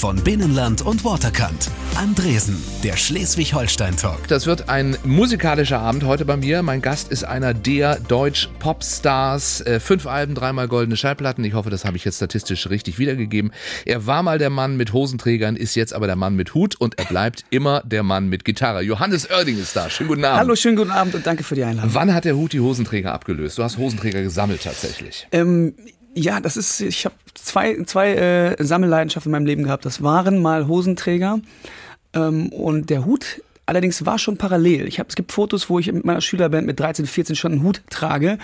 von Binnenland und Waterkant. Andresen, der Schleswig-Holstein-Talk. Das wird ein musikalischer Abend heute bei mir. Mein Gast ist einer der Deutsch-Popstars. Äh, fünf Alben, dreimal goldene Schallplatten. Ich hoffe, das habe ich jetzt statistisch richtig wiedergegeben. Er war mal der Mann mit Hosenträgern, ist jetzt aber der Mann mit Hut und er bleibt immer der Mann mit Gitarre. Johannes Oerding ist da. Schönen guten Abend. Hallo, schönen guten Abend und danke für die Einladung. Wann hat der Hut die Hosenträger abgelöst? Du hast Hosenträger gesammelt tatsächlich. Ähm, ja, das ist, ich habe zwei, zwei äh, Sammelleidenschaften in meinem Leben gehabt. Das waren mal Hosenträger ähm, und der Hut Allerdings war schon parallel. Ich hab, es gibt Fotos, wo ich mit meiner Schülerband mit 13, 14 schon einen Hut trage.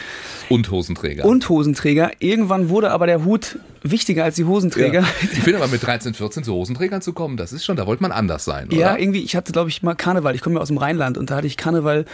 Und Hosenträger. Und Hosenträger. Irgendwann wurde aber der Hut wichtiger als die Hosenträger. Ja. Ich finde aber mit 13, 14 zu Hosenträgern zu kommen, das ist schon, da wollte man anders sein, oder? Ja, irgendwie, ich hatte, glaube ich, mal Karneval. Ich komme ja aus dem Rheinland und da hatte ich Karneval,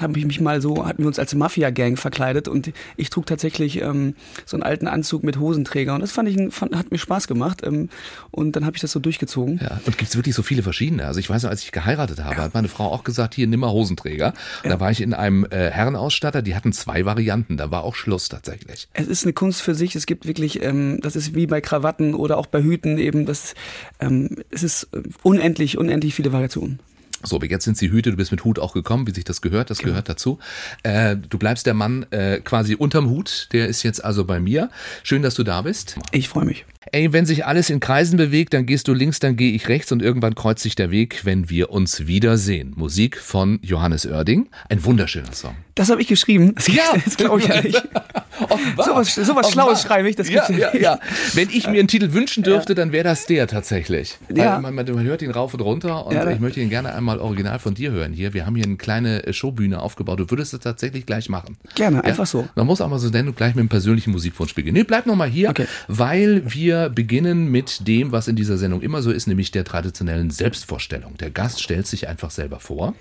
habe ich mich mal so, hatten wir uns als Mafia-Gang verkleidet und ich trug tatsächlich ähm, so einen alten Anzug mit Hosenträger und das fand ich, fand, hat mir Spaß gemacht ähm, und dann habe ich das so durchgezogen. Ja, und gibt es wirklich so viele verschiedene? Also ich weiß noch, als ich geheiratet habe, ja. hat meine Frau auch gesagt, hier nimm mal Hosenträger. Ja. Da war ich in einem äh, Herrenausstatter, die hatten zwei Varianten, da war auch Schluss tatsächlich. Es ist eine Kunst für sich, es gibt wirklich, ähm, das ist wie bei Krawatten, oder auch bei Hüten eben. Das, ähm, es ist unendlich, unendlich viele Variationen. So, aber jetzt sind sie Hüte, du bist mit Hut auch gekommen, wie sich das gehört, das genau. gehört dazu. Äh, du bleibst der Mann äh, quasi unterm Hut, der ist jetzt also bei mir. Schön, dass du da bist. Ich freue mich. Ey, wenn sich alles in Kreisen bewegt, dann gehst du links, dann gehe ich rechts und irgendwann kreuzt sich der Weg, wenn wir uns wiedersehen. Musik von Johannes Oerding. Ein wunderschöner Song. Das habe ich geschrieben. Das, ja, das glaube ich ja Sowas so was Schlaues schreibe ich. Das ja, ja, ja. Wenn ich mir einen Titel wünschen dürfte, ja. dann wäre das der tatsächlich. Ja. Man, man, man, hört ihn rauf und runter und ja, ich möchte ihn gerne einmal original von dir hören. Hier, wir haben hier eine kleine Showbühne aufgebaut. Du würdest es tatsächlich gleich machen. Gerne, einfach so. Man muss auch mal so und gleich mit einem persönlichen Musikwunsch beginnen. Nee, bleib noch mal hier, okay. weil wir beginnen mit dem, was in dieser Sendung immer so ist, nämlich der traditionellen Selbstvorstellung. Der Gast stellt sich einfach selber vor.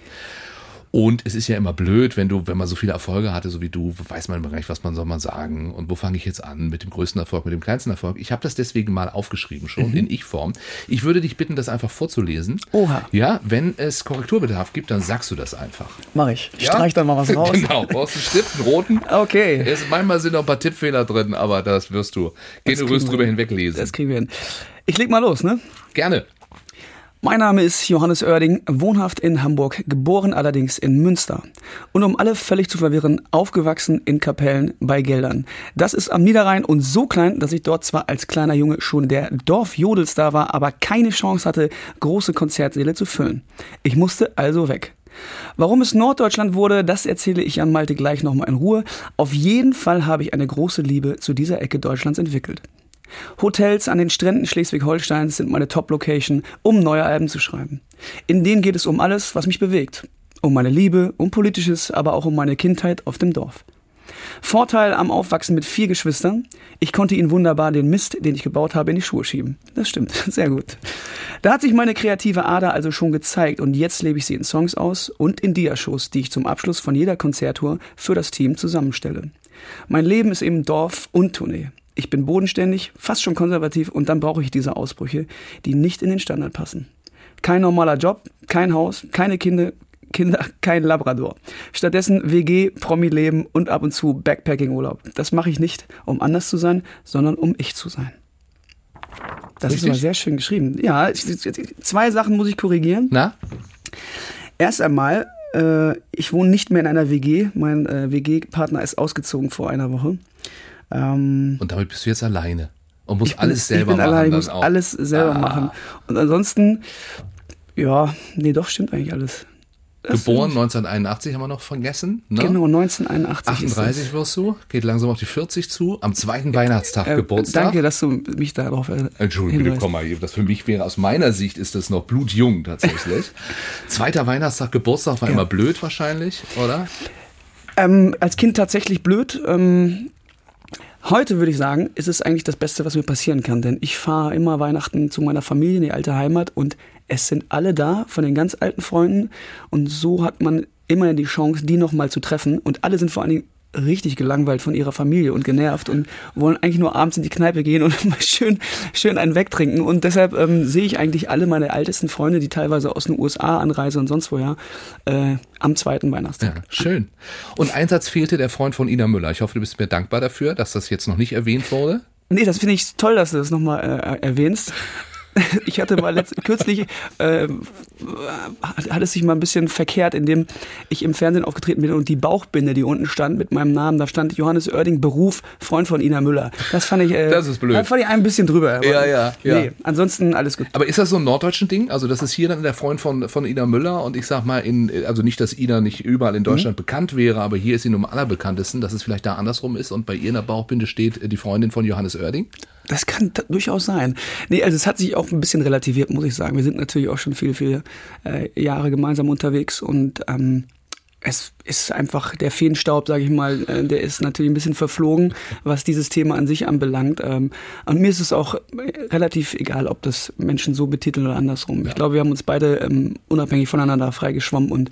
Und es ist ja immer blöd, wenn du, wenn man so viele Erfolge hatte, so wie du, weiß man immer gar nicht, was man soll man sagen und wo fange ich jetzt an mit dem größten Erfolg, mit dem kleinsten Erfolg. Ich habe das deswegen mal aufgeschrieben schon mhm. in Ich-Form. Ich würde dich bitten, das einfach vorzulesen. Oha. Ja, wenn es Korrekturbedarf gibt, dann sagst du das einfach. Mach ich. Ich ja? streich dann mal was raus. genau, brauchst einen Stift, einen roten. Okay. Es, manchmal sind noch ein paar Tippfehler drin, aber das wirst du du wirst drüber hinweglesen. Das kriegen wir hin. Ich leg mal los, ne? Gerne. Mein Name ist Johannes Oerding, wohnhaft in Hamburg, geboren allerdings in Münster. Und um alle völlig zu verwirren, aufgewachsen in Kapellen bei Geldern. Das ist am Niederrhein und so klein, dass ich dort zwar als kleiner Junge schon der Dorfjodelstar war, aber keine Chance hatte, große Konzertsäle zu füllen. Ich musste also weg. Warum es Norddeutschland wurde, das erzähle ich an Malte gleich nochmal in Ruhe. Auf jeden Fall habe ich eine große Liebe zu dieser Ecke Deutschlands entwickelt. Hotels an den Stränden Schleswig-Holsteins sind meine Top-Location, um neue Alben zu schreiben. In denen geht es um alles, was mich bewegt. Um meine Liebe, um Politisches, aber auch um meine Kindheit auf dem Dorf. Vorteil am Aufwachsen mit vier Geschwistern. Ich konnte ihnen wunderbar den Mist, den ich gebaut habe, in die Schuhe schieben. Das stimmt, sehr gut. Da hat sich meine kreative Ader also schon gezeigt und jetzt lebe ich sie in Songs aus und in Diashows, die ich zum Abschluss von jeder Konzerttour für das Team zusammenstelle. Mein Leben ist eben Dorf und Tournee. Ich bin bodenständig, fast schon konservativ und dann brauche ich diese Ausbrüche, die nicht in den Standard passen. Kein normaler Job, kein Haus, keine Kinder, Kinder, kein Labrador. Stattdessen WG, Promi-Leben und ab und zu Backpacking-Urlaub. Das mache ich nicht, um anders zu sein, sondern um ich zu sein. Das Richtig? ist aber sehr schön geschrieben. Ja, zwei Sachen muss ich korrigieren. Na? Erst einmal, äh, ich wohne nicht mehr in einer WG. Mein äh, WG-Partner ist ausgezogen vor einer Woche. Ähm, und damit bist du jetzt alleine und musst bin, alles selber ich bin machen. Allein, ich muss auch. alles selber ah. machen. Und ansonsten, ja, nee, doch, stimmt eigentlich alles. Das Geboren 1981 haben wir noch vergessen. Ne? Genau, 1981. 38 wirst du, geht langsam auf die 40 zu, am zweiten Weihnachtstag äh, Geburtstag. Danke, dass du mich darauf äh, Entschuldigung, bitte komm mal, das für mich wäre, aus meiner Sicht ist das noch blutjung tatsächlich. Zweiter Weihnachtstag Geburtstag war ja. immer blöd wahrscheinlich, oder? Ähm, als Kind tatsächlich blöd. Ähm, Heute würde ich sagen, ist es eigentlich das Beste, was mir passieren kann, denn ich fahre immer Weihnachten zu meiner Familie in die alte Heimat und es sind alle da von den ganz alten Freunden und so hat man immer die Chance, die nochmal zu treffen und alle sind vor allen Dingen richtig gelangweilt von ihrer Familie und genervt und wollen eigentlich nur abends in die Kneipe gehen und mal schön, schön einen wegtrinken. Und deshalb ähm, sehe ich eigentlich alle meine ältesten Freunde, die teilweise aus den USA anreisen und sonst woher, äh, am zweiten Weihnachtstag. Ja, schön. Und ein Satz fehlte der Freund von Ina Müller. Ich hoffe, du bist mir dankbar dafür, dass das jetzt noch nicht erwähnt wurde. Nee, das finde ich toll, dass du das nochmal äh, erwähnst. ich hatte mal letzt, kürzlich, äh, hat es sich mal ein bisschen verkehrt, indem ich im Fernsehen aufgetreten bin und die Bauchbinde, die unten stand mit meinem Namen, da stand Johannes Oerding, Beruf, Freund von Ina Müller. Das fand ich, äh, das ist blöd. Das fand ich ein bisschen drüber. Ja, ja, ja. Nee, ansonsten alles gut. Aber ist das so ein norddeutschen Ding? Also das ist hier dann der Freund von, von Ina Müller und ich sag mal, in, also nicht, dass Ina nicht überall in Deutschland mhm. bekannt wäre, aber hier ist sie nun am allerbekanntesten, dass es vielleicht da andersrum ist und bei ihr in der Bauchbinde steht die Freundin von Johannes Oerding? Das kann durchaus sein. Nee, also es hat sich auch ein bisschen relativiert, muss ich sagen. Wir sind natürlich auch schon viele, viele äh, Jahre gemeinsam unterwegs und ähm, es ist einfach der Feenstaub, sage ich mal, äh, der ist natürlich ein bisschen verflogen, was dieses Thema an sich anbelangt. Ähm, und mir ist es auch relativ egal, ob das Menschen so betiteln oder andersrum. Ich glaube, wir haben uns beide ähm, unabhängig voneinander freigeschwommen und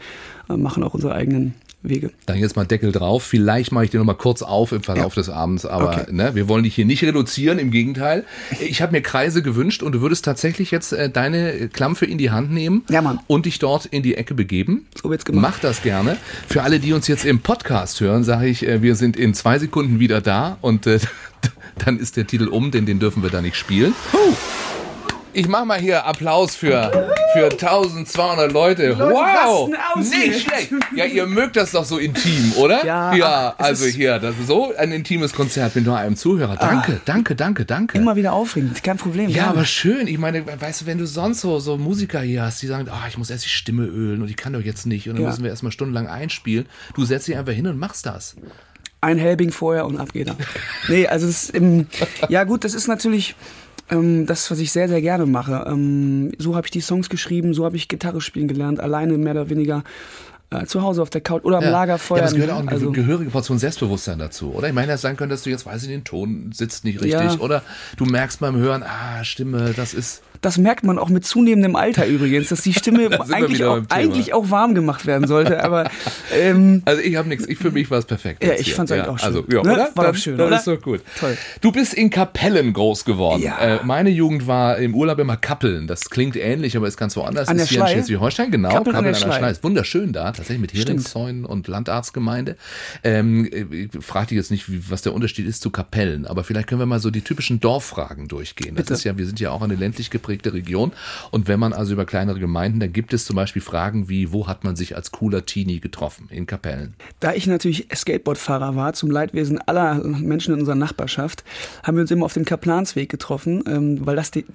äh, machen auch unsere eigenen Wege. Dann jetzt mal Deckel drauf. Vielleicht mache ich dir noch mal kurz auf im Verlauf ja. des Abends, aber okay. ne, wir wollen dich hier nicht reduzieren, im Gegenteil. Ich habe mir Kreise gewünscht und du würdest tatsächlich jetzt äh, deine Klampfe in die Hand nehmen ja, Mann. und dich dort in die Ecke begeben. So wird's gemacht. Mach das gerne. Für alle, die uns jetzt im Podcast hören, sage ich, äh, wir sind in zwei Sekunden wieder da und äh, dann ist der Titel um, denn den dürfen wir da nicht spielen. Huh ich mach mal hier Applaus für, für 1200 Leute. Leute wow! Nicht schlecht. Ja, ihr mögt das doch so intim, oder? Ja. Ja, also hier, das ist so ein intimes Konzert mit nur einem Zuhörer. Danke, ah. danke, danke, danke. Immer wieder aufregend, kein Problem. Ja, gerne. aber schön. Ich meine, weißt du, wenn du sonst so, so Musiker hier hast, die sagen, oh, ich muss erst die Stimme ölen und ich kann doch jetzt nicht und dann ja. müssen wir erstmal stundenlang einspielen. Du setzt dich einfach hin und machst das ein Helbing vorher und ab geht er. nee, also das, ähm, ja gut, das ist natürlich ähm, das, was ich sehr, sehr gerne mache. Ähm, so habe ich die Songs geschrieben, so habe ich Gitarre spielen gelernt, alleine mehr oder weniger äh, zu Hause auf der Couch oder am ja. Lagerfeuer. Ja, es gehört auch eine also, gehörige Portion Selbstbewusstsein dazu, oder? Ich meine, es sein könnte, dass du jetzt, weiß ich, den Ton sitzt nicht richtig ja. oder du merkst beim Hören, ah, Stimme, das ist das merkt man auch mit zunehmendem Alter übrigens, dass die Stimme eigentlich, auch, eigentlich auch warm gemacht werden sollte. Aber ähm, also ich habe nichts. Ich für mich war es perfekt. Ja, ich fand es eigentlich auch schön. Also ja, ne? oder? War doch schön. Das oder? ist doch gut. Toll. Du bist in Kapellen groß geworden. Ja. Äh, meine Jugend war im Urlaub immer Kappeln. Das klingt ähnlich, aber ist ganz woanders. An ist hier in Schleswig-Holstein genau. Kappeln, Kappeln an der, Schlei. Ist wunderschön da, tatsächlich mit Heringszäunen und Landarztgemeinde. Ähm, ich frage dich jetzt nicht, wie, was der Unterschied ist zu Kapellen, aber vielleicht können wir mal so die typischen Dorffragen durchgehen. Das Bitte. ist ja, wir sind ja auch eine ländlich geprägte Region. Und wenn man also über kleinere Gemeinden, dann gibt es zum Beispiel Fragen wie, wo hat man sich als cooler Teenie getroffen? In Kapellen. Da ich natürlich Skateboardfahrer war, zum Leidwesen aller Menschen in unserer Nachbarschaft, haben wir uns immer auf dem Kaplansweg getroffen, ähm, weil das die,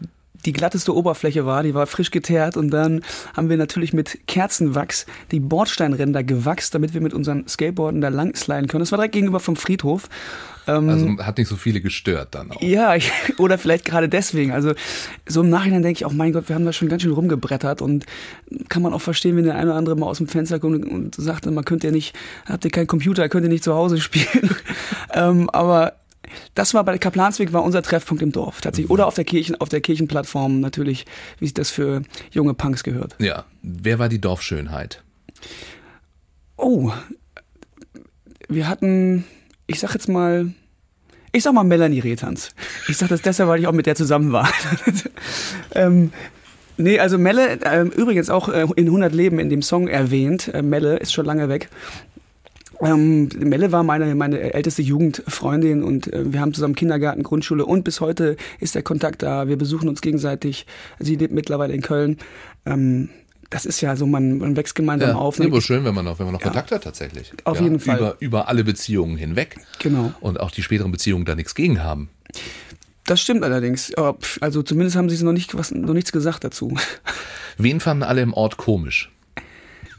die glatteste Oberfläche war, die war frisch geteert und dann haben wir natürlich mit Kerzenwachs die Bordsteinränder gewachst, damit wir mit unseren Skateboarden da lang sliden können. Das war direkt gegenüber vom Friedhof ähm, also hat nicht so viele gestört dann auch. Ja, oder vielleicht gerade deswegen. Also so im Nachhinein denke ich auch, mein Gott, wir haben da schon ganz schön rumgebrettert und kann man auch verstehen, wenn der eine oder andere mal aus dem Fenster kommt und sagt, man könnte ja nicht, habt ihr keinen Computer, könnt ihr nicht zu Hause spielen. ähm, aber das war bei Kaplansweg war unser Treffpunkt im Dorf tatsächlich oder auf der Kirchen auf der Kirchenplattform natürlich, wie sich das für junge Punks gehört. Ja, wer war die Dorfschönheit? Oh, wir hatten ich sag jetzt mal, ich sag mal Melanie Retans. Ich sag das deshalb, weil ich auch mit der zusammen war. ähm, nee, also Melle, äh, übrigens auch äh, in 100 Leben in dem Song erwähnt. Äh, Melle ist schon lange weg. Ähm, Melle war meine, meine älteste Jugendfreundin und äh, wir haben zusammen Kindergarten, Grundschule und bis heute ist der Kontakt da. Wir besuchen uns gegenseitig. Sie lebt mittlerweile in Köln. Ähm, das ist ja so, man, man wächst gemeinsam ja, auf. Ne? Aber schön, wenn man noch, wenn man noch ja. Kontakt hat tatsächlich. Auf ja, jeden Fall. Über, über alle Beziehungen hinweg. Genau. Und auch die späteren Beziehungen da nichts gegen haben. Das stimmt allerdings. Also zumindest haben sie noch, nicht, was, noch nichts gesagt dazu. Wen fanden alle im Ort komisch?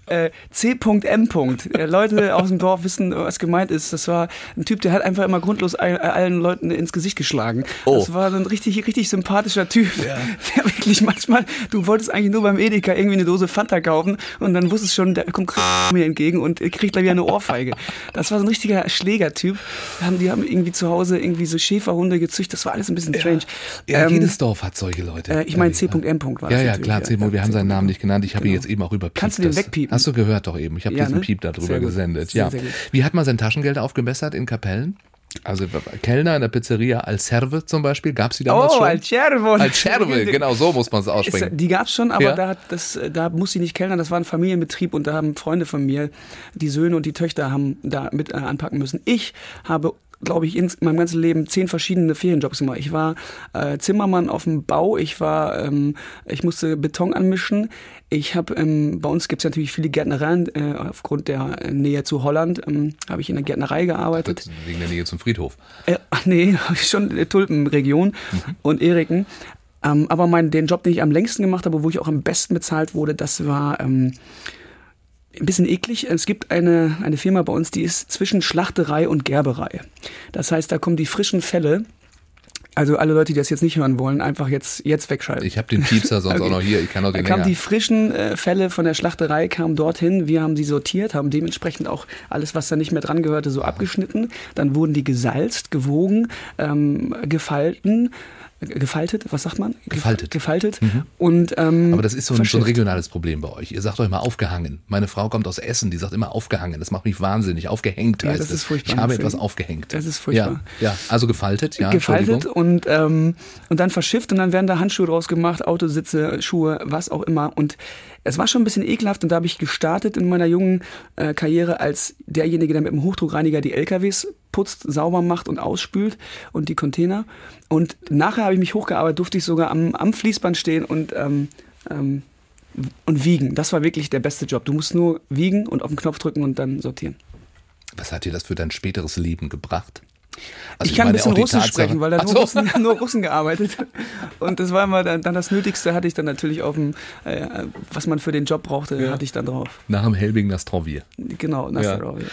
Äh, C.M. Äh, Leute aus dem Dorf wissen, was gemeint ist. Das war ein Typ, der hat einfach immer grundlos allen Leuten ins Gesicht geschlagen. Oh. Das war so ein richtig, richtig sympathischer Typ, ja. der wirklich manchmal, du wolltest eigentlich nur beim Edeka irgendwie eine Dose Fanta kaufen und dann wusstest schon, der kommt mir entgegen und kriegt gleich wieder eine Ohrfeige. Das war so ein richtiger Schlägertyp. Die haben irgendwie zu Hause irgendwie so Schäferhunde gezüchtet. Das war alles ein bisschen strange. Ja, ja ähm, jedes Dorf hat solche Leute. Äh, ich meine C.M. war Ja, ja, klar, C. Wir haben seinen Namen nicht genannt. Ich habe genau. ihn jetzt eben auch über Kannst du den wegpiepen? Hast du gehört doch eben. Ich habe ja, diesen ne? Piep darüber gesendet. Sehr, ja. Sehr Wie hat man sein Taschengeld aufgebessert in Kapellen? Also Kellner in der Pizzeria Alcerve zum Beispiel, gab es die damals oh, schon? Oh, Alcerve. Alcerve, genau so muss man es aussprechen. die gab es schon, aber ja? da, das, da muss sie nicht Kellner, das war ein Familienbetrieb und da haben Freunde von mir, die Söhne und die Töchter haben da mit äh, anpacken müssen. Ich habe glaube ich, in meinem ganzen Leben zehn verschiedene Ferienjobs gemacht. Ich war äh, Zimmermann auf dem Bau, ich war, ähm, ich musste Beton anmischen. Ich habe, ähm, bei uns gibt es natürlich viele Gärtnereien, äh, aufgrund der Nähe zu Holland, ähm, habe ich in der Gärtnerei gearbeitet. Wegen der Nähe zum Friedhof? Äh, ach nee, schon in der Tulpenregion mhm. und Eriken. Ähm, aber mein, den Job, den ich am längsten gemacht habe, wo ich auch am besten bezahlt wurde, das war... Ein bisschen eklig. Es gibt eine, eine Firma bei uns, die ist zwischen Schlachterei und Gerberei. Das heißt, da kommen die frischen Fälle. Also alle Leute, die das jetzt nicht hören wollen, einfach jetzt, jetzt wegschalten. Ich habe den Piepser sonst okay. auch noch hier. Ich kann auch den Da kamen die frischen äh, Fälle von der Schlachterei, kamen dorthin. Wir haben sie sortiert, haben dementsprechend auch alles, was da nicht mehr dran gehörte, so abgeschnitten. Dann wurden die gesalzt, gewogen, ähm, gefalten gefaltet, was sagt man? Gefaltet. Gefaltet. Mhm. Und, ähm, Aber das ist so ein, so ein, regionales Problem bei euch. Ihr sagt euch mal aufgehangen. Meine Frau kommt aus Essen, die sagt immer aufgehangen. Das macht mich wahnsinnig. Aufgehängt ja, heißt das. Ist furchtbar. Ich habe etwas aufgehängt. Das ist furchtbar. Ja, ja. also gefaltet, ja. Gefaltet und, ähm, und dann verschifft und dann werden da Handschuhe draus gemacht, Autositze, Schuhe, was auch immer. Und es war schon ein bisschen ekelhaft und da habe ich gestartet in meiner jungen äh, Karriere als derjenige, der mit dem Hochdruckreiniger die LKWs putzt, sauber macht und ausspült und die Container. Und nachher habe ich mich hochgearbeitet, durfte ich sogar am, am Fließband stehen und, ähm, ähm, und wiegen. Das war wirklich der beste Job. Du musst nur wiegen und auf den Knopf drücken und dann sortieren. Was hat dir das für dein späteres Leben gebracht? Also ich kann ich meine, ein bisschen Russisch sprechen, weil da nur, so. Russen, nur Russen gearbeitet. Und das war immer dann, dann, das Nötigste, hatte ich dann natürlich auf dem, äh, was man für den Job brauchte, ja. hatte ich dann drauf. Nach dem Helbing Nastrovie. Genau, Nastrovie. Ja.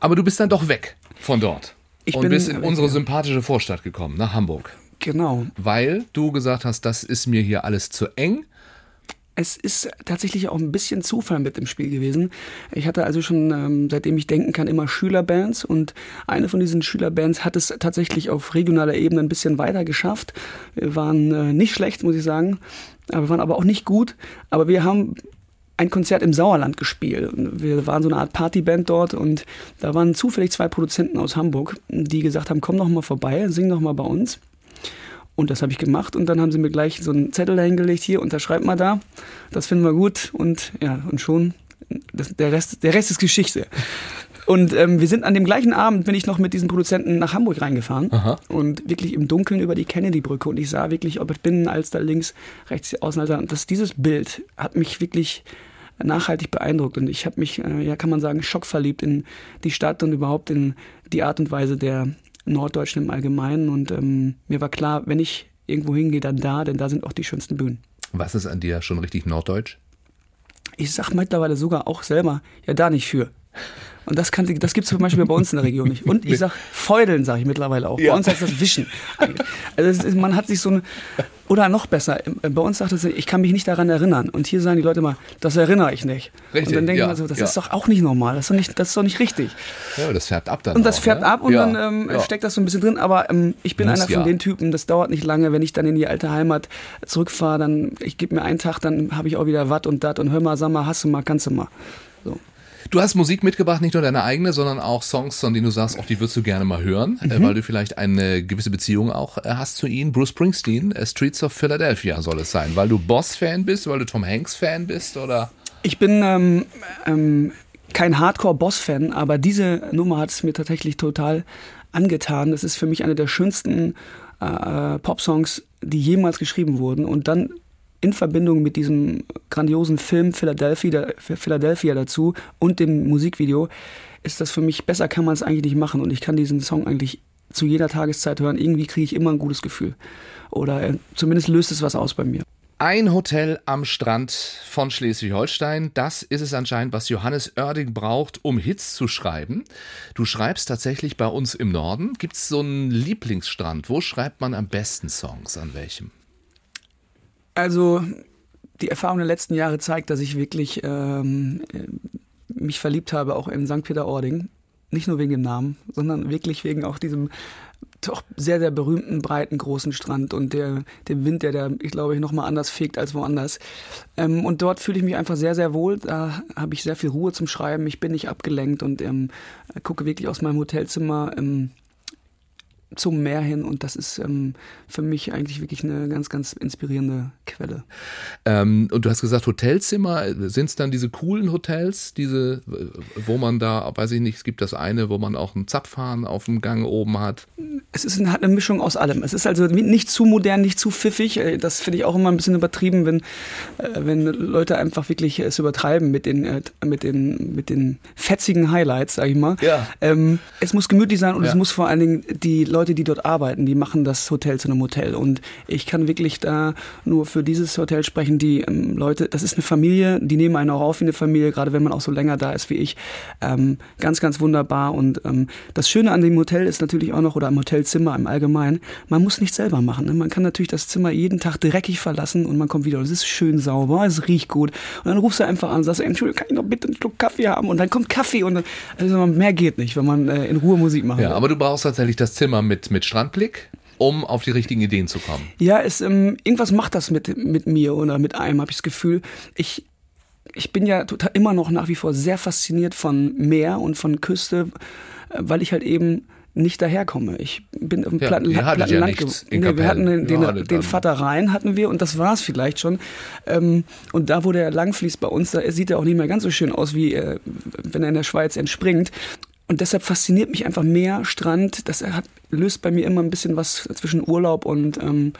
Aber du bist dann doch weg von dort. Ich und bin bist in unsere sympathische Vorstadt gekommen, nach Hamburg. Genau. Weil du gesagt hast, das ist mir hier alles zu eng es ist tatsächlich auch ein bisschen Zufall mit im Spiel gewesen. Ich hatte also schon, ähm, seitdem ich denken kann, immer Schülerbands und eine von diesen Schülerbands hat es tatsächlich auf regionaler Ebene ein bisschen weiter geschafft. Wir waren äh, nicht schlecht, muss ich sagen, aber wir waren aber auch nicht gut. Aber wir haben ein Konzert im Sauerland gespielt. Wir waren so eine Art Partyband dort und da waren zufällig zwei Produzenten aus Hamburg, die gesagt haben, komm doch mal vorbei, sing doch mal bei uns. Und das habe ich gemacht und dann haben sie mir gleich so einen Zettel dahingelegt, hier, unterschreib mal da, das finden wir gut und ja, und schon, das, der, Rest, der Rest ist Geschichte. Und ähm, wir sind an dem gleichen Abend, bin ich noch mit diesen Produzenten nach Hamburg reingefahren Aha. und wirklich im Dunkeln über die Kennedy-Brücke und ich sah wirklich, ob ich bin, als da links, rechts, Außenalter, und das, dieses Bild hat mich wirklich nachhaltig beeindruckt und ich habe mich, äh, ja kann man sagen, schockverliebt in die Stadt und überhaupt in die Art und Weise der, Norddeutschen im Allgemeinen. Und ähm, mir war klar, wenn ich irgendwo hingehe, dann da, denn da sind auch die schönsten Bühnen. Was ist an dir schon richtig norddeutsch? Ich sag mittlerweile sogar auch selber, ja, da nicht für. Und das, kann, das gibt es zum Beispiel bei uns in der Region nicht. Und ich sag Feudeln, sage ich mittlerweile auch. Ja. Bei uns heißt das Wischen. Also ist, man hat sich so ein, oder noch besser, bei uns sagt es, ich kann mich nicht daran erinnern. Und hier sagen die Leute mal, das erinnere ich nicht. Richtig, und dann denken ja, man so, das ja. ist doch auch nicht normal, das ist doch nicht, das ist doch nicht richtig. Ja, das färbt ab dann. Und das auch, färbt ne? ab und ja, dann ähm, steckt das so ein bisschen drin. Aber ähm, ich bin Muss einer von den Typen, das dauert nicht lange, wenn ich dann in die alte Heimat zurückfahre, dann, ich gebe mir einen Tag, dann habe ich auch wieder Watt und Dat und hör mal, sag mal, hasse mal, kannst du mal. So. Du hast Musik mitgebracht, nicht nur deine eigene, sondern auch Songs, von denen du sagst, auch die würdest du gerne mal hören, äh, mhm. weil du vielleicht eine gewisse Beziehung auch äh, hast zu ihnen. Bruce Springsteen, äh, Streets of Philadelphia soll es sein, weil du Boss-Fan bist, weil du Tom Hanks-Fan bist oder? Ich bin ähm, ähm, kein Hardcore-Boss-Fan, aber diese Nummer hat es mir tatsächlich total angetan. Das ist für mich eine der schönsten äh, Pop-Songs, die jemals geschrieben wurden. Und dann in Verbindung mit diesem grandiosen Film Philadelphia, Philadelphia dazu und dem Musikvideo ist das für mich besser kann man es eigentlich nicht machen und ich kann diesen Song eigentlich zu jeder Tageszeit hören. Irgendwie kriege ich immer ein gutes Gefühl oder äh, zumindest löst es was aus bei mir. Ein Hotel am Strand von Schleswig-Holstein, das ist es anscheinend, was Johannes Oerding braucht, um Hits zu schreiben. Du schreibst tatsächlich bei uns im Norden. Gibt es so einen Lieblingsstrand? Wo schreibt man am besten Songs? An welchem? Also die Erfahrung der letzten Jahre zeigt, dass ich wirklich ähm, mich verliebt habe, auch in St. Peter-Ording. Nicht nur wegen dem Namen, sondern wirklich wegen auch diesem doch sehr, sehr berühmten, breiten, großen Strand und der, dem Wind, der da, ich glaube, ich nochmal anders fegt als woanders. Ähm, und dort fühle ich mich einfach sehr, sehr wohl. Da habe ich sehr viel Ruhe zum Schreiben. Ich bin nicht abgelenkt und ähm, gucke wirklich aus meinem Hotelzimmer ähm, zum Meer hin und das ist ähm, für mich eigentlich wirklich eine ganz, ganz inspirierende Quelle. Ähm, und du hast gesagt, Hotelzimmer, sind es dann diese coolen Hotels, diese, wo man da, weiß ich nicht, es gibt das eine, wo man auch einen Zapfhahn auf dem Gang oben hat? Es ist eine, hat eine Mischung aus allem. Es ist also nicht zu modern, nicht zu pfiffig. Äh, das finde ich auch immer ein bisschen übertrieben, wenn, äh, wenn Leute einfach wirklich es übertreiben mit den, äh, mit den, mit den fetzigen Highlights, sag ich mal. Ja. Ähm, es muss gemütlich sein und Ja. es muss vor allen Dingen die Leute, die dort arbeiten, die machen das Hotel zu einem Hotel. Und ich kann wirklich da nur für dieses Hotel sprechen. Die ähm, Leute, das ist eine Familie, die nehmen einen auch auf wie eine Familie, gerade wenn man auch so länger da ist wie ich. Ähm, ganz, ganz wunderbar. Und ähm, das Schöne an dem Hotel ist natürlich auch noch, oder am Hotelzimmer im Allgemeinen, man muss nichts selber machen. Ne? Man kann natürlich das Zimmer jeden Tag dreckig verlassen und man kommt wieder und es ist schön sauber, es riecht gut. Und dann rufst du einfach an und sagst, Entschuldigung, kann ich noch bitte einen Schluck Kaffee haben? Und dann kommt Kaffee und dann, also mehr geht nicht, wenn man äh, in Ruhe Musik machen Ja, aber du brauchst tatsächlich das Zimmer mit, mit Strandblick, um auf die richtigen Ideen zu kommen. Ja, es, ähm, irgendwas macht das mit, mit mir oder mit einem, habe ich das Gefühl. Ich, ich bin ja total immer noch nach wie vor sehr fasziniert von Meer und von Küste, äh, weil ich halt eben nicht daherkomme. Ich bin im Ja, Platten, ja ge- in nee, Wir hatten den, den, Ja, den Vater Rhein hatten wir und das war es vielleicht schon. Ähm, und da, wo der langfließt bei uns, da sieht er auch nicht mehr ganz so schön aus, wie äh, wenn er in der Schweiz entspringt. Und deshalb fasziniert mich einfach Meer, Strand. Das hat, löst bei mir immer ein bisschen was zwischen Urlaub und ähm,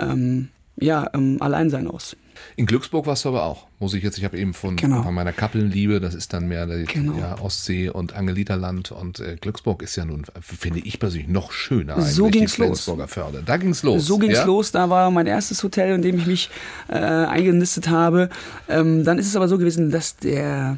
ähm, ja, ähm, Alleinsein aus. In Glücksburg warst du aber auch, muss ich jetzt, ich habe eben von, Genau. von meiner Kappelnliebe, das ist dann mehr Genau. ja, Ostsee und Angeliterland und äh, Glücksburg ist ja nun, finde ich persönlich, noch schöner So ging's die los. Förde. Da ging's los. So ging's ja? los, da war mein erstes Hotel, in dem ich mich äh, eingenistet habe. Ähm, dann ist es aber so gewesen, dass der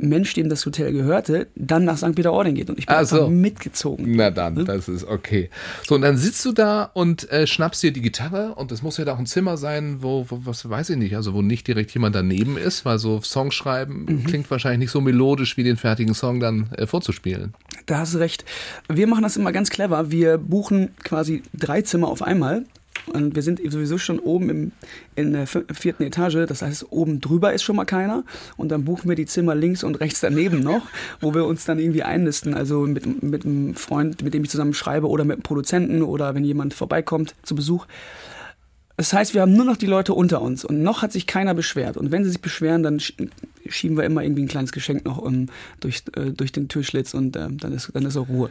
Mensch, dem das Hotel gehörte, dann nach St. Peter-Ording geht und ich bin Ach so. mitgezogen. Na dann, das ist okay. So, und dann sitzt du da und äh, schnappst dir die Gitarre und es muss ja da auch ein Zimmer sein, wo, wo, was weiß ich nicht, also wo nicht direkt jemand daneben ist, weil so Songs schreiben Mhm. klingt wahrscheinlich nicht so melodisch, wie den fertigen Song dann äh, vorzuspielen. Da hast du recht. Wir machen das immer ganz clever. Wir buchen quasi drei Zimmer auf einmal. Und wir sind sowieso schon oben im, in der vi- vierten Etage. Das heißt, oben drüber ist schon mal keiner. Und dann buchen wir die Zimmer links und rechts daneben noch, wo wir uns dann irgendwie einnisten. Also mit, mit einem Freund, mit dem ich zusammen schreibe oder mit einem Produzenten oder wenn jemand vorbeikommt zu Besuch. Das heißt, wir haben nur noch die Leute unter uns und noch hat sich keiner beschwert. Und wenn sie sich beschweren, dann sch- schieben wir immer irgendwie ein kleines Geschenk noch um, durch, äh, durch den Türschlitz und äh, dann, ist, dann ist auch Ruhe.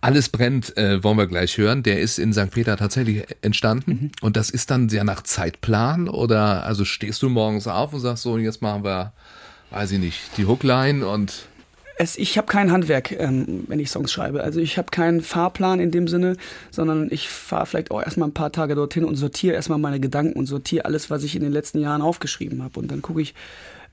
Alles brennt, äh, wollen wir gleich hören. Der ist in St. Peter tatsächlich entstanden. Mhm. Und das ist dann sehr nach Zeitplan oder also stehst du morgens auf und sagst so, jetzt machen wir, weiß ich nicht, die Hookline und Es, ich habe kein Handwerk, ähm, wenn ich Songs schreibe. Also ich habe keinen Fahrplan in dem Sinne, sondern ich fahre vielleicht auch erstmal ein paar Tage dorthin und sortiere erstmal meine Gedanken und sortiere alles, was ich in den letzten Jahren aufgeschrieben habe. Und dann gucke ich,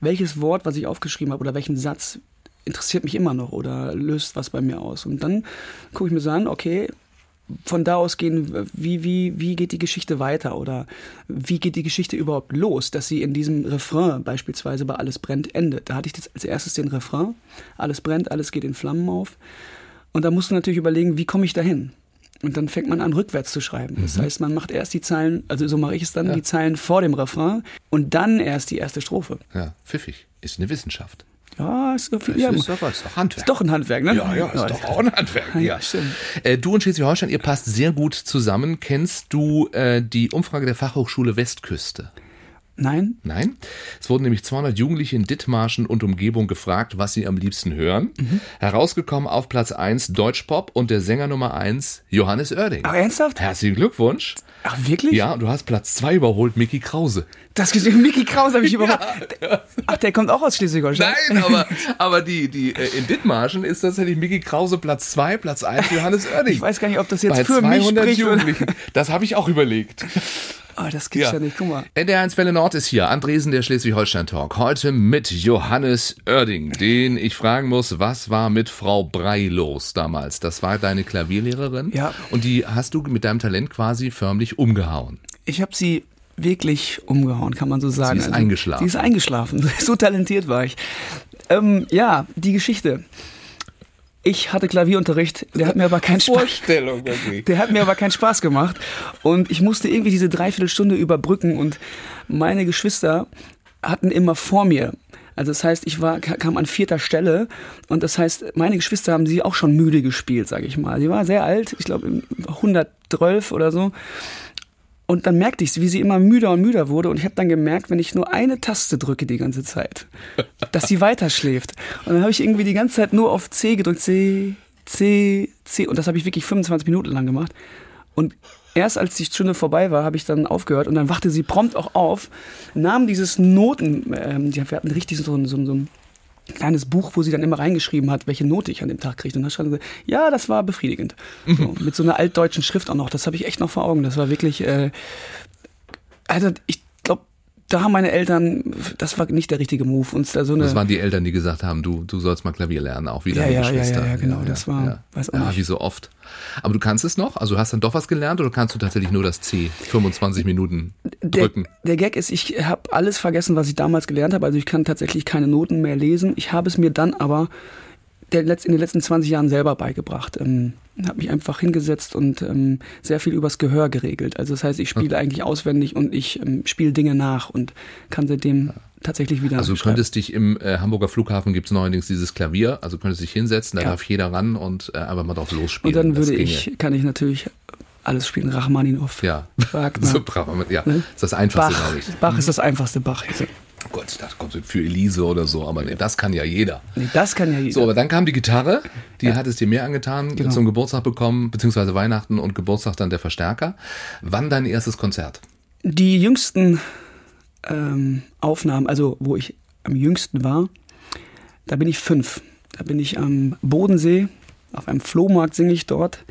welches Wort, was ich aufgeschrieben habe oder welchen Satz interessiert mich immer noch oder löst was bei mir aus. Und dann gucke ich mir so an, okay, von da aus gehen, wie, wie, wie geht die Geschichte weiter oder wie geht die Geschichte überhaupt los, dass sie in diesem Refrain beispielsweise bei Alles brennt endet. Da hatte ich jetzt als erstes den Refrain, alles brennt, alles geht in Flammen auf. Und da musst du natürlich überlegen, wie komme ich dahin? Und dann fängt man an, rückwärts zu schreiben. Das heißt, man macht erst die Zeilen, also so mache ich es dann, Ja. die Zeilen vor dem Refrain und dann erst die erste Strophe. ja, pfiffig. Ist eine Wissenschaft. Ja, ist, Das ja, ist doch, ist doch Handwerk. ist doch ein Handwerk, ne? Ja, ja, ist doch auch ein Handwerk. Ja, Ja, stimmt. Äh, du und Schleswig-Holstein, ihr passt sehr gut zusammen. Kennst du äh, die Umfrage der Fachhochschule Westküste? Nein? Nein. Es wurden nämlich 200 Jugendliche in Dithmarschen und Umgebung gefragt, was sie am liebsten hören. Mhm. Herausgekommen auf Platz 1 Deutschpop und der Sänger Nummer 1 Johannes Oerding. Ach, ernsthaft? Herzlichen Glückwunsch. Ach, wirklich? Ja, und du hast Platz 2 überholt, Mickey Krause. Das Mickey Kraus habe ich überhaupt. Ach, der kommt auch aus Schleswig-Holstein. Nein, aber, aber die, die, äh, in Dithmarschen ist tatsächlich Mickey Krause Platz 2, Platz 1 Johannes Oerding. Ich weiß gar nicht, ob das jetzt Bei für mich 200 spricht. oder- Jugendlichen. Das habe ich auch überlegt. Oh, das gibt's ja, nicht. Guck mal. NDR1 Welle Nord ist hier. Andresen, der Schleswig-Holstein-Talk. Heute mit Johannes Oerding, den ich fragen muss, was war mit Frau Brei los damals? Das war deine Klavierlehrerin. Ja. Und die hast du mit deinem Talent quasi förmlich umgehauen. Ich habe sie wirklich umgehauen, kann man so sagen. Also, ist eingeschlafen. Sie ist eingeschlafen. So talentiert war ich. Ähm, ja, die Geschichte. Ich hatte Klavierunterricht, der hat mir aber keinen Spaß. Der hat mir aber keinen Spaß gemacht und ich musste irgendwie diese Dreiviertelstunde überbrücken und meine Geschwister hatten immer vor mir Also das heißt, ich war kam an vierter Stelle und das heißt, meine Geschwister haben sie auch schon müde gespielt, sage ich mal. Sie war sehr alt, ich glaube 112 oder so. Und dann merkte ich, wie sie immer müder und müder wurde. Und ich habe dann gemerkt, wenn ich nur eine Taste drücke die ganze Zeit, dass sie weiter schläft. Und dann habe ich irgendwie die ganze Zeit nur auf C gedrückt. C, C, C. Und das habe ich wirklich 25 Minuten lang gemacht. Und erst als die Stunde vorbei war, habe ich dann aufgehört. Und dann wachte sie prompt auch auf, nahm dieses Noten, ähm, wir hatten richtig so, so, so, so ein kleines Buch, wo sie dann immer reingeschrieben hat, welche Note ich an dem Tag kriegte. Und da stand sie, ja, das war befriedigend. So, mit so einer altdeutschen Schrift auch noch. Das habe ich echt noch vor Augen. Das war wirklich, äh, also ich da haben meine Eltern, das war nicht der richtige Move. Uns da so eine das waren die Eltern, die gesagt haben, du, du sollst mal Klavier lernen, auch wieder ja, ja, Geschwister. Ja, ja, genau, ja, das war, ja. weiß auch ja, nicht. wie so oft. Aber du kannst es noch? Also hast dann doch was gelernt oder kannst du tatsächlich nur das C 25 Minuten drücken? Der, der Gag ist, ich habe alles vergessen, was ich damals gelernt habe. Also ich kann tatsächlich keine Noten mehr lesen. Ich habe es mir dann aber der in den letzten 20 Jahren selber beigebracht. Ähm, habe mich einfach hingesetzt und ähm, sehr viel übers Gehör geregelt. Also das heißt, ich spiele eigentlich auswendig und ich ähm, spiele Dinge nach und kann seitdem tatsächlich wieder. Also du könntest dich im äh, Hamburger Flughafen gibt es neuerdings dieses Klavier, also könntest dich hinsetzen, da ja. darf jeder ran und äh, einfach mal drauf losspielen. Und dann würde ich, kann ich natürlich alles spielen. Rachmaninoff. Ja. Wagner. So, ja. Ne? ist das einfachste, glaube ich. Bach ist das einfachste Bach. Oh Gott, das kommt für Elise oder so, aber nee, das kann ja jeder. Nee, das kann ja jeder. So, aber dann kam die Gitarre, die ja. hat es dir mehr angetan, genau. zum Geburtstag bekommen, beziehungsweise Weihnachten und Geburtstag dann der Verstärker. Wann dein erstes Konzert? Die jüngsten ähm, Aufnahmen, also wo ich am jüngsten war, da bin ich fünf. Da bin ich am Bodensee, auf einem Flohmarkt singe ich dort,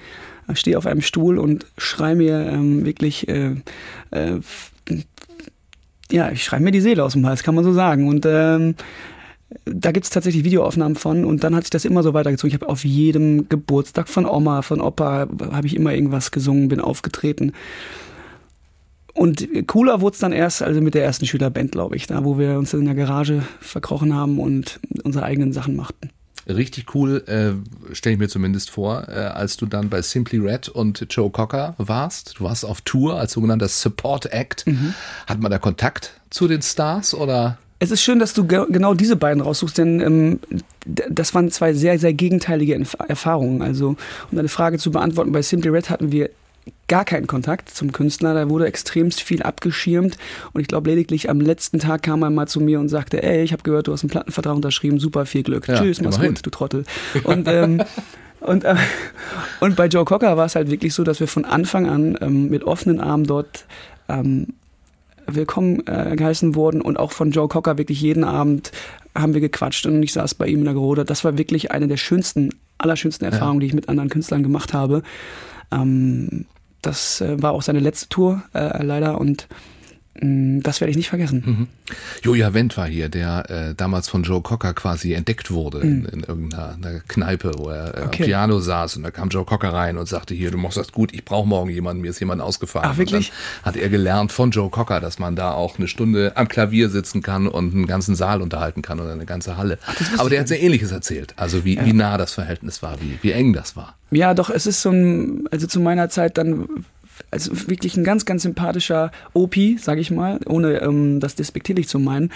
stehe auf einem Stuhl und schreie mir ähm, wirklich äh, äh, ja, ich schreibe mir die Seele aus dem Hals, kann man so sagen. Und ähm, da gibt's tatsächlich Videoaufnahmen von und dann hat sich das immer so weitergezogen. Ich habe auf jedem Geburtstag von Oma, von Opa, habe ich immer irgendwas gesungen, bin aufgetreten. Und cooler wurde es dann erst also mit der ersten Schülerband, glaube ich, da wo wir uns in der Garage verkrochen haben und unsere eigenen Sachen machten richtig cool, äh, stelle ich mir zumindest vor, äh, als du dann bei Simply Red und Joe Cocker warst. Du warst auf Tour als sogenannter Support Act. Mhm. Hat man da Kontakt zu den Stars oder? Es ist schön, dass du ge genau diese beiden raussuchst, denn ähm, das waren zwei sehr, sehr gegenteilige Erfahrungen. Also, um deine Frage zu beantworten, bei Simply Red hatten wir gar keinen Kontakt zum Künstler. Da wurde extremst viel abgeschirmt. Und ich glaube, lediglich am letzten Tag kam er mal zu mir und sagte, ey, ich habe gehört, du hast einen Plattenvertrag unterschrieben, super viel Glück. Ja, Tschüss, mach's gut, du Trottel. Und, ähm, und, äh, und bei Joe Cocker war es halt wirklich so, dass wir von Anfang an ähm, mit offenen Armen dort ähm, willkommen äh, geheißen wurden und auch von Joe Cocker wirklich jeden Abend haben wir gequatscht und ich saß bei ihm in der Gerode. Das war wirklich eine der schönsten, allerschönsten Erfahrungen, ja. die ich mit anderen Künstlern gemacht habe. Ähm, das äh, war auch seine letzte Tour äh, leider. Und das werde ich nicht vergessen. Mhm. Joja Wendt war hier, der äh, damals von Joe Cocker quasi entdeckt wurde mhm. in, in, irgendeiner Kneipe, wo er äh, okay. am Piano saß und da kam Joe Cocker rein und sagte, hier, du machst das gut, ich brauche morgen jemanden, mir ist jemand ausgefallen. Ach, wirklich? hat er gelernt von Joe Cocker, dass man da auch eine Stunde am Klavier sitzen kann und einen ganzen Saal unterhalten kann oder eine ganze Halle. Ach, Aber der hat sehr ähnliches erzählt, also wie, ja. wie nah das Verhältnis war, wie, wie eng das war. Ja, doch, es ist so ein, also zu meiner Zeit dann also wirklich ein ganz, ganz sympathischer OP, sage ich mal, ohne ähm, das despektierlich zu meinen,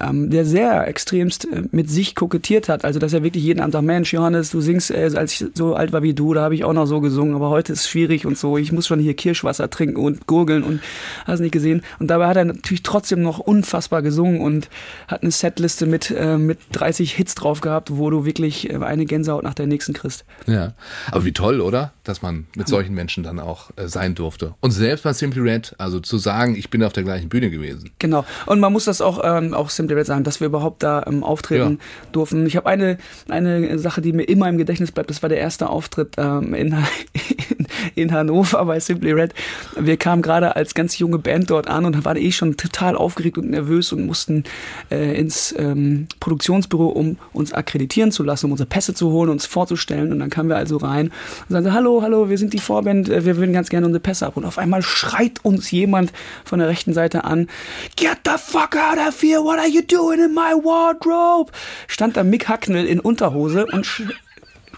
ähm, der sehr extremst äh, mit sich kokettiert hat. Also dass er wirklich jeden Abend sagt, Mensch, Johannes, du singst, äh, als ich so alt war wie du, da habe ich auch noch so gesungen, aber heute ist schwierig und so. Ich muss schon hier Kirschwasser trinken und gurgeln und hast nicht gesehen. Und dabei hat er natürlich trotzdem noch unfassbar gesungen und hat eine Setliste mit, äh, mit 30 Hits drauf gehabt, wo du wirklich äh, eine Gänsehaut nach der nächsten kriegst. Ja, aber wie toll, oder? Dass man mit solchen Menschen dann auch äh, sein durfte durfte. Und selbst bei Simply Red, also zu sagen, ich bin auf der gleichen Bühne gewesen. Genau. Und man muss das auch, ähm, auch Simply Red sagen, dass wir überhaupt da ähm, auftreten ja. durften. Ich habe eine, eine Sache, die mir immer im Gedächtnis bleibt. Das war der erste Auftritt ähm, in, in, Hannover bei Simply Red. Wir kamen gerade als ganz junge Band dort an und waren eh schon total aufgeregt und nervös und mussten äh, ins ähm, Produktionsbüro, um uns akkreditieren zu lassen, um unsere Pässe zu holen, uns vorzustellen. Und dann kamen wir also rein und sagten, hallo, hallo, wir sind die Vorband, äh, wir würden ganz gerne unsere Pässe ab. Und auf einmal schreit uns jemand von der rechten Seite an, Get the fuck out of here, what are you doing in my wardrobe? Stand da Mick Hacknell in Unterhose und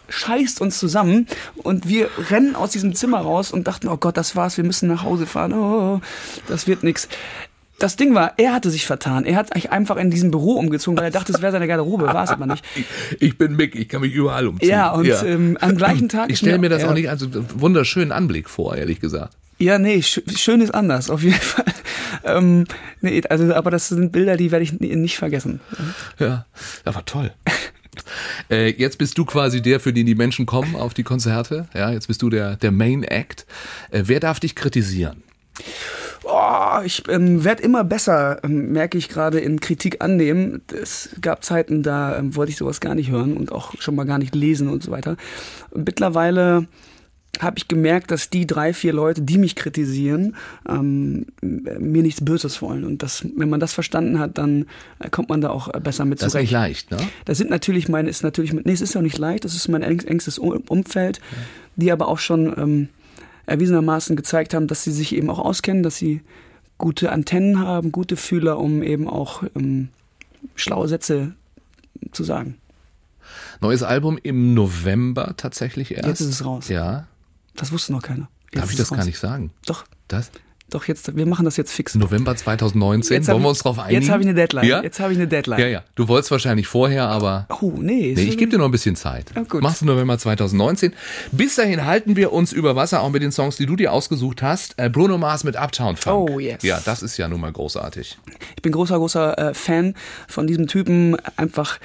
scheißt uns zusammen und wir rennen aus diesem Zimmer raus und dachten, oh Gott, das war's, wir müssen nach Hause fahren, oh, das wird nix. Das Ding war, er hatte sich vertan. Er hat sich einfach in diesem Büro umgezogen, weil er dachte, es wäre seine Garderobe. War es aber nicht. Ich bin Mick, ich kann mich überall umziehen. Ja, und ja. Ähm, am gleichen Tag. Ich stelle mir das ja. auch nicht als wunderschönen Anblick vor, ehrlich gesagt. Ja, nee, sch schön ist anders, auf jeden Fall. Ähm, nee, also, aber das sind Bilder, die werde ich nicht vergessen. Ja, das war toll. Äh, jetzt bist du quasi der, für den die Menschen kommen auf die Konzerte. Ja, jetzt bist du der, der Main Act. Äh, wer darf dich kritisieren? Oh, ich ähm, werde immer besser, ähm, merke ich gerade in Kritik annehmen. Es gab Zeiten, da ähm, wollte ich sowas gar nicht hören und auch schon mal gar nicht lesen und so weiter. Mittlerweile habe ich gemerkt, dass die drei, vier Leute, die mich kritisieren, ähm, mir nichts Böses wollen. Und das, wenn man das verstanden hat, dann äh, kommt man da auch äh, besser mit zurecht. Das ist nicht leicht, ne? Das sind natürlich meine, ist natürlich, nee, es ist ja nicht leicht, das ist mein engstes Umfeld, ja. die aber auch schon ähm, erwiesenermaßen gezeigt haben, dass sie sich eben auch auskennen, dass sie gute Antennen haben, gute Fühler, um eben auch ähm, schlaue Sätze zu sagen. Neues Album im November tatsächlich erst. Jetzt ist es raus. Ja. Das wusste noch keiner. Jetzt Darf ich das raus. gar nicht sagen? Doch. Das? Doch, jetzt, wir machen das jetzt fix. November 2019, jetzt wollen wir uns drauf einigen? Jetzt habe ich eine Deadline. Ja? Jetzt habe ich eine Deadline. Ja, ja. Du wolltest wahrscheinlich vorher, aber. Oh, nee. Nee, ich gebe dir noch ein bisschen Zeit. Ja, gut. Machst du November 2019. Bis dahin halten wir uns über Wasser, auch mit den Songs, die du dir ausgesucht hast. Äh, Bruno Mars mit Uptown Funk. Oh, yes. Ja, das ist ja nun mal großartig. Ich bin großer, großer äh, Fan von diesem Typen. Einfach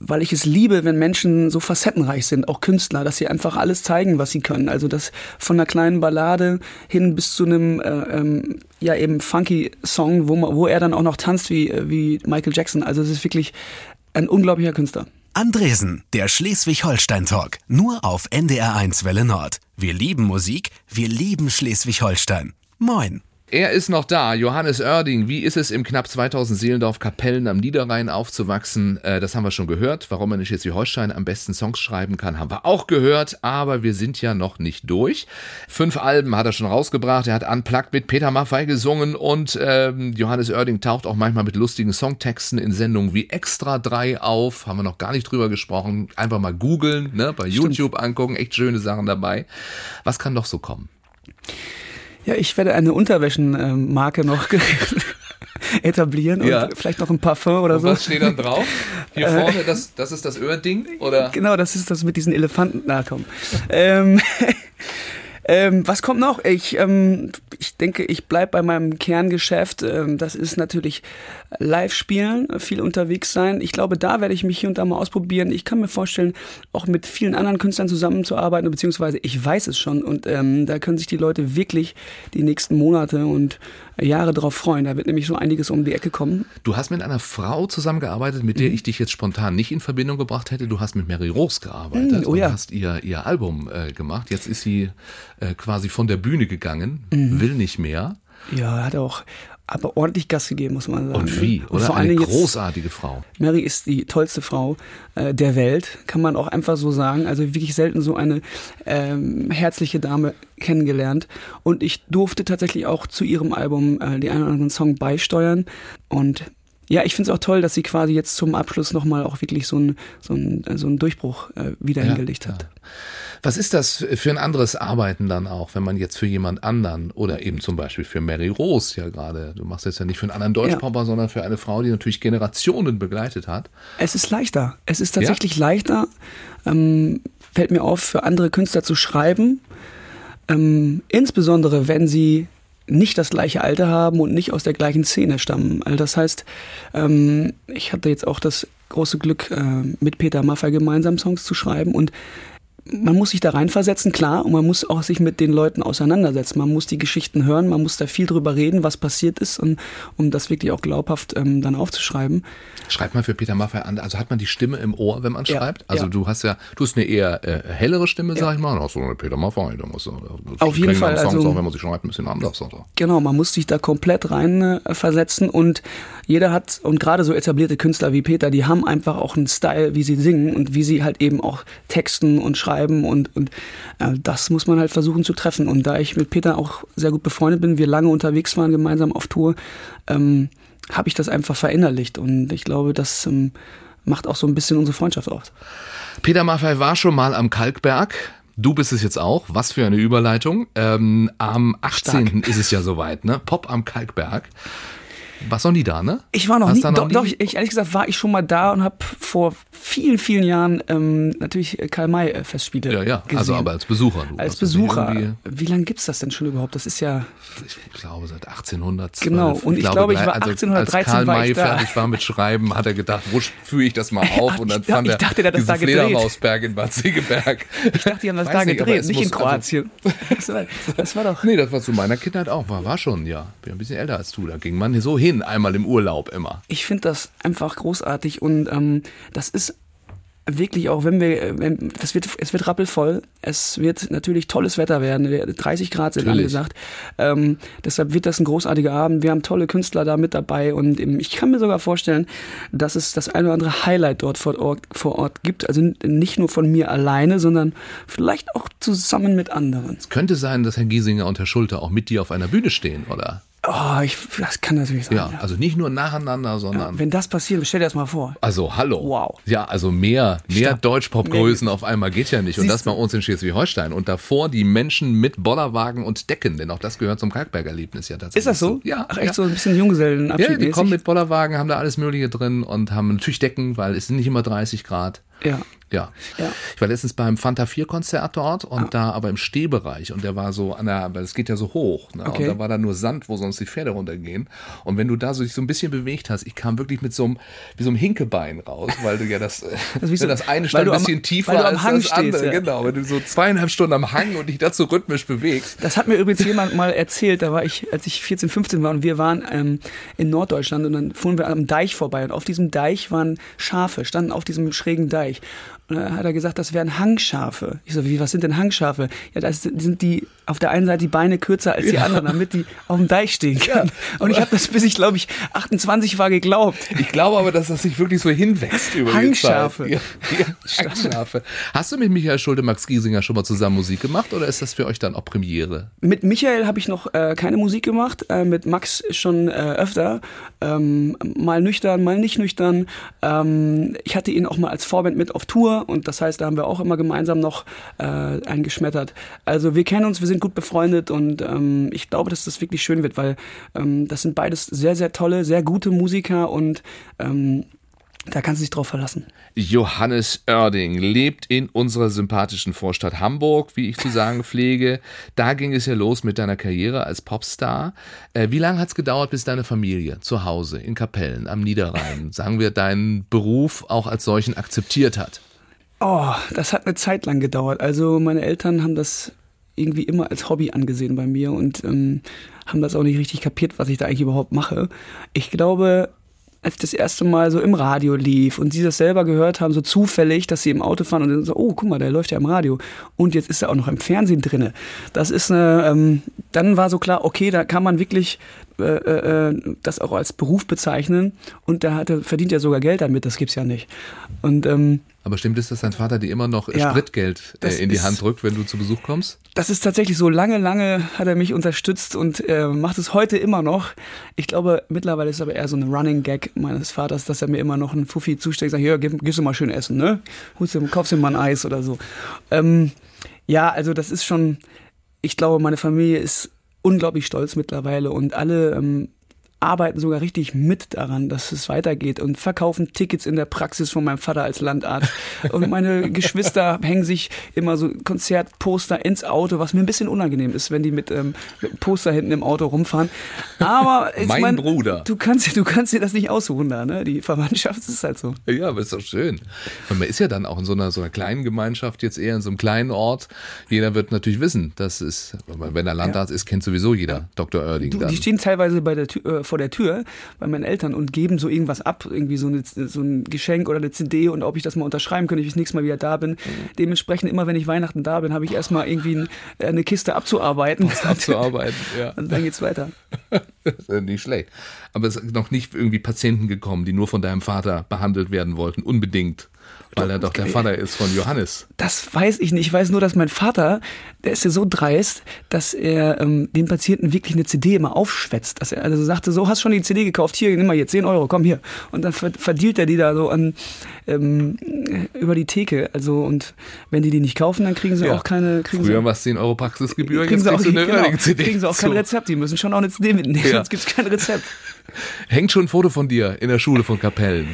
weil ich es liebe, wenn Menschen so facettenreich sind, auch Künstler, dass sie einfach alles zeigen, was sie können. Also das von einer kleinen Ballade hin bis zu einem äh, ähm, ja eben funky Song, wo, wo er dann auch noch tanzt wie, wie Michael Jackson. Also es ist wirklich ein unglaublicher Künstler. Andresen, der Schleswig-Holstein-Talk, nur auf NDR1 Welle Nord. Wir lieben Musik, wir lieben Schleswig-Holstein. Moin. Er ist noch da, Johannes Oerding. Wie ist es im knapp 2000 Seelendorf Kapellen am Niederrhein aufzuwachsen? Äh, das haben wir schon gehört. Warum er nicht jetzt wie Holstein am besten Songs schreiben kann, haben wir auch gehört. Aber wir sind ja noch nicht durch. Fünf Alben hat er schon rausgebracht. Er hat Unplugged mit Peter Maffay gesungen und ähm, Johannes Oerding taucht auch manchmal mit lustigen Songtexten in Sendungen wie Extra 3 auf. Haben wir noch gar nicht drüber gesprochen. Einfach mal googeln, ne? bei Stimmt. YouTube angucken. Echt schöne Sachen dabei. Was kann doch so kommen? Ja, ich werde eine Unterwäschenmarke noch etablieren ja. und vielleicht noch ein Parfum oder und so. Was steht dann drauf? Hier äh, vorne, das, das ist das Öhrding? Oder? Genau, das ist das mit diesen Elefanten nachkommen. ähm, ähm, was kommt noch? Ich, ähm, ich denke, ich bleibe bei meinem Kerngeschäft. Ähm, das ist natürlich live spielen, viel unterwegs sein. Ich glaube, da werde ich mich hier und da mal ausprobieren. Ich kann mir vorstellen, auch mit vielen anderen Künstlern zusammenzuarbeiten, beziehungsweise ich weiß es schon. Und ähm, da können sich die Leute wirklich die nächsten Monate und Jahre darauf freuen. Da wird nämlich so einiges um die Ecke kommen. Du hast mit einer Frau zusammengearbeitet, mit der mhm. ich dich jetzt spontan nicht in Verbindung gebracht hätte. Du hast mit Mary Rose gearbeitet mhm, oh ja. und hast ihr, ihr Album äh, gemacht. Jetzt ist sie äh, quasi von der Bühne gegangen, mhm. will nicht mehr. Ja, hat auch aber ordentlich Gas gegeben, muss man sagen. Und wie? Oder? Und vor Eine großartige jetzt, Frau. Mary ist die tollste Frau äh, der Welt, kann man auch einfach so sagen. Also wirklich selten so eine ähm, herzliche Dame kennengelernt. Und ich durfte tatsächlich auch zu ihrem Album äh, die einen oder anderen Song beisteuern. Und ja, ich finde es auch toll, dass sie quasi jetzt zum Abschluss nochmal auch wirklich so einen so so einen Durchbruch äh, wieder ja, hingelegt hat. Ja. Was ist das für ein anderes Arbeiten dann auch, wenn man jetzt für jemand anderen oder eben zum Beispiel für Mary Rose ja gerade, du machst jetzt ja nicht für einen anderen Deutschpopper, ja. sondern für eine Frau, die natürlich Generationen begleitet hat. Es ist leichter. Es ist tatsächlich ja? leichter, ähm, fällt mir auf, für andere Künstler zu schreiben. Ähm, insbesondere, wenn sie nicht das gleiche Alter haben und nicht aus der gleichen Szene stammen. Also das heißt, ähm, ich hatte jetzt auch das große Glück, äh, mit Peter Maffay gemeinsam Songs zu schreiben und man muss sich da reinversetzen, klar, und man muss auch sich mit den Leuten auseinandersetzen. Man muss die Geschichten hören, man muss da viel drüber reden, was passiert ist, und, um das wirklich auch glaubhaft ähm, dann aufzuschreiben. Schreibt man für Peter Maffay an, also hat man die Stimme im Ohr, wenn man ja, schreibt? Also ja. du hast ja, du hast eine eher äh, hellere Stimme, ja. sag ich mal, dann hast du eine Peter Maffay, da muss Auf jeden Fall. Songs also, auch, wenn man sie schreibt, ein bisschen anders. Oder? Genau, man muss sich da komplett rein äh, versetzen und jeder hat, und gerade so etablierte Künstler wie Peter, die haben einfach auch einen Style, wie sie singen und wie sie halt eben auch texten und schreiben und, und äh, das muss man halt versuchen zu treffen. Und da ich mit Peter auch sehr gut befreundet bin, wir lange unterwegs waren gemeinsam auf Tour, ähm, habe ich das einfach verinnerlicht und ich glaube, das ähm, macht auch so ein bisschen unsere Freundschaft aus. Peter Maffay war schon mal am Kalkberg. Du bist es jetzt auch. Was für eine Überleitung. Ähm, am 18. Stark. ist es ja soweit, ne? Pop am Kalkberg. Warst noch nie da, ne? Ich war noch Hast nie, da noch doch, nie? doch ich, ehrlich gesagt war ich schon mal da und habe vor vielen, vielen Jahren ähm, natürlich Karl-May-Festspiele Ja, ja, gesehen. also aber als Besucher. Du als Besucher. Wie lange gibt's das denn schon überhaupt? Das ist ja, Ich glaube seit 1812. Genau, und ich glaube, ich war also 1813 als Karl May ich fertig war mit Schreiben, hat er gedacht, wo führe ich das mal auf? Und dann ich dachte- fand er ich dachte, hat das diesen da gedreht. Fledermausberg in Bad Segeberg. ich dachte, die haben das Weiß da nicht, gedreht, es nicht in also- Kroatien. Das war, das war doch. Nee, das war zu meiner Kindheit auch. War, war schon, ja. Bin ein bisschen älter als du. Da ging man so hin, einmal im Urlaub immer. Ich finde das einfach großartig und ähm, das ist wirklich auch, wenn wir, wenn, das wird, es wird rappelvoll, es wird natürlich tolles Wetter werden, 30 Grad sind Natürlich. angesagt, ähm, deshalb wird das ein großartiger Abend, wir haben tolle Künstler da mit dabei und ich kann mir sogar vorstellen, dass es das eine oder andere Highlight dort vor Ort, vor Ort gibt, also nicht nur von mir alleine, sondern vielleicht auch zusammen mit anderen. Es könnte sein, dass Herr Giesinger und Herr Schulte auch mit dir auf einer Bühne stehen, oder? Oh, ich, das kann natürlich sein. Ja, also nicht nur nacheinander, sondern. Wenn das passiert, stell dir das mal vor. Also, hallo. Wow. Ja, also mehr, mehr. Deutschpop-Größen auf einmal geht ja nicht. Und Siehst das bei uns in Schleswig-Holstein. Und davor die Menschen mit Bollerwagen und Decken, denn auch das gehört zum Kalkberg-Erlebnis ja tatsächlich. Ist das so? Ja. Ach, echt ja. so ein bisschen Junggesellenabschied Ja, die kommen mit Bollerwagen, haben da alles Mögliche drin und haben natürlich Decken, weil es sind nicht immer 30 Grad. Ja. Ja. Ja. Ah. Ich war letztens beim Fanta 4 Konzert dort und da aber im Stehbereich und der war so an der, weil es geht ja so hoch, ne? Okay. Und da war da nur Sand, wo sonst die Pferde runtergehen. Und wenn du da so dich so ein bisschen bewegt hast, ich kam wirklich mit so einem, wie so einem Hinkebein raus, weil du ja das, ist wie so- das eine stand ein am- bisschen tiefer am als Hang das stehst, andere. ja. Genau, wenn du so zweieinhalb Stunden am Hang und dich dazu rhythmisch bewegst. Das hat mir übrigens jemand mal erzählt, da war ich, als ich 14, 15 war und wir waren ähm, in Norddeutschland und dann fuhren wir am Deich vorbei und auf diesem Deich waren Schafe, standen auf diesem schrägen Deich. Und dann hat er gesagt, das wären Hangschafe. Ich so, wie, was sind denn Hangschafe? Ja, das sind die auf der einen Seite die Beine kürzer als die anderen, damit die auf dem Deich stehen können. Und ich habe das, bis ich glaube ich 28 war, geglaubt. Ich glaube aber, dass das sich wirklich so hinwächst über Hangschafe. die Zeit. Ja, ja, Hangschafe. Hast du mit Michael Schulte, Max Giesinger schon mal zusammen Musik gemacht oder ist das für euch dann auch Premiere? Mit Michael habe ich noch äh, keine Musik gemacht, äh, mit Max schon äh, öfter. Ähm, mal nüchtern, mal nicht nüchtern. Ähm, ich hatte ihn auch mal als Vorband mit auf Tour und das heißt, da haben wir auch immer gemeinsam noch äh, eingeschmettert. Also wir kennen uns, wir sind gut befreundet und ähm, ich glaube, dass das wirklich schön wird, weil ähm, das sind beides sehr, sehr tolle, sehr gute Musiker und ähm, da kannst du dich drauf verlassen. Johannes Oerding lebt in unserer sympathischen Vorstadt Hamburg, wie ich zu sagen pflege. Da ging es ja los mit deiner Karriere als Popstar. Äh, wie lange hat es gedauert, bis deine Familie zu Hause in Kapellen am Niederrhein, sagen wir, deinen Beruf auch als solchen akzeptiert hat? Oh, das hat eine Zeit lang gedauert. Also meine Eltern haben das irgendwie immer als Hobby angesehen bei mir und ähm, haben das auch nicht richtig kapiert, was ich da eigentlich überhaupt mache. Ich glaube, als das erste Mal so im Radio lief und sie das selber gehört haben, so zufällig, dass sie im Auto fahren und dann so, oh, guck mal, der läuft ja im Radio und jetzt ist er auch noch im Fernsehen drinne. Das ist eine, ähm, dann war so klar, okay, da kann man wirklich äh, äh, das auch als Beruf bezeichnen und da hat er, verdient er sogar Geld damit, das gibt's ja nicht. Und ähm, Aber stimmt es, dass dein Vater dir immer noch äh, Ja, Spritgeld äh, in die Hand drückt, wenn du zu Besuch kommst? Das ist tatsächlich so. Lange, lange hat er mich unterstützt und äh, macht es heute immer noch. Ich glaube, mittlerweile ist es aber eher so ein Running Gag meines Vaters, dass er mir immer noch einen Fuffi zusteckt und sagt, hier, gib, gehst du mal schön essen, ne? Holst du, kaufst dir mal ein Eis oder so. Ähm, ja, also das ist schon, ich glaube, meine Familie ist unglaublich stolz mittlerweile und alle ähm, arbeiten sogar richtig mit daran, dass es weitergeht und verkaufen Tickets in der Praxis von meinem Vater als Landarzt. Und meine Geschwister hängen sich immer so Konzertposter ins Auto, was mir ein bisschen unangenehm ist, wenn die mit, ähm, mit Poster hinten im Auto rumfahren. Aber ich Mein mein, Bruder. Du kannst, du kannst dir das nicht aussuchen da, ne? Die Verwandtschaft ist halt so. Ja, aber ist doch schön. Und man ist ja dann auch in so einer, so einer kleinen Gemeinschaft, jetzt eher in so einem kleinen Ort. Jeder wird natürlich wissen, das ist, wenn er Landarzt ist, kennt sowieso jeder Dr. Oerding Du, die stehen teilweise bei der Tür, äh, vor der Tür bei meinen Eltern und geben so irgendwas ab, irgendwie so, eine, so ein Geschenk oder eine CD und ob ich das mal unterschreiben könnte, wenn ich das nächste Mal wieder da bin. Dementsprechend immer, wenn ich Weihnachten da bin, habe ich erstmal irgendwie ein, äh, eine Kiste abzuarbeiten. abzuarbeiten, ja. Und dann geht's weiter. Das ist ja nicht schlecht. Aber es sind noch nicht irgendwie Patienten gekommen, die nur von deinem Vater behandelt werden wollten, unbedingt. Weil er doch der Vater ist von Johannes. Das weiß ich nicht. Ich weiß nur, dass mein Vater, der ist ja so dreist, dass er ähm, den Patienten wirklich eine CD immer aufschwätzt. Dass er also sagte, so hast schon die CD gekauft, hier, nimm mal jetzt 10 Euro, komm hier. Und dann verdient er die da so an ähm, über die Theke. Also und wenn die die nicht kaufen, dann kriegen sie ja. auch keine. Kriegen Früher war es 10 Euro Praxisgebühr, kriegen jetzt sie auch, eine genau, CD. Kriegen sie auch kein Rezept, die müssen schon auch eine CD mitnehmen, ja. sonst gibt es kein Rezept. Hängt schon ein Foto von dir in der Schule von Kapellen.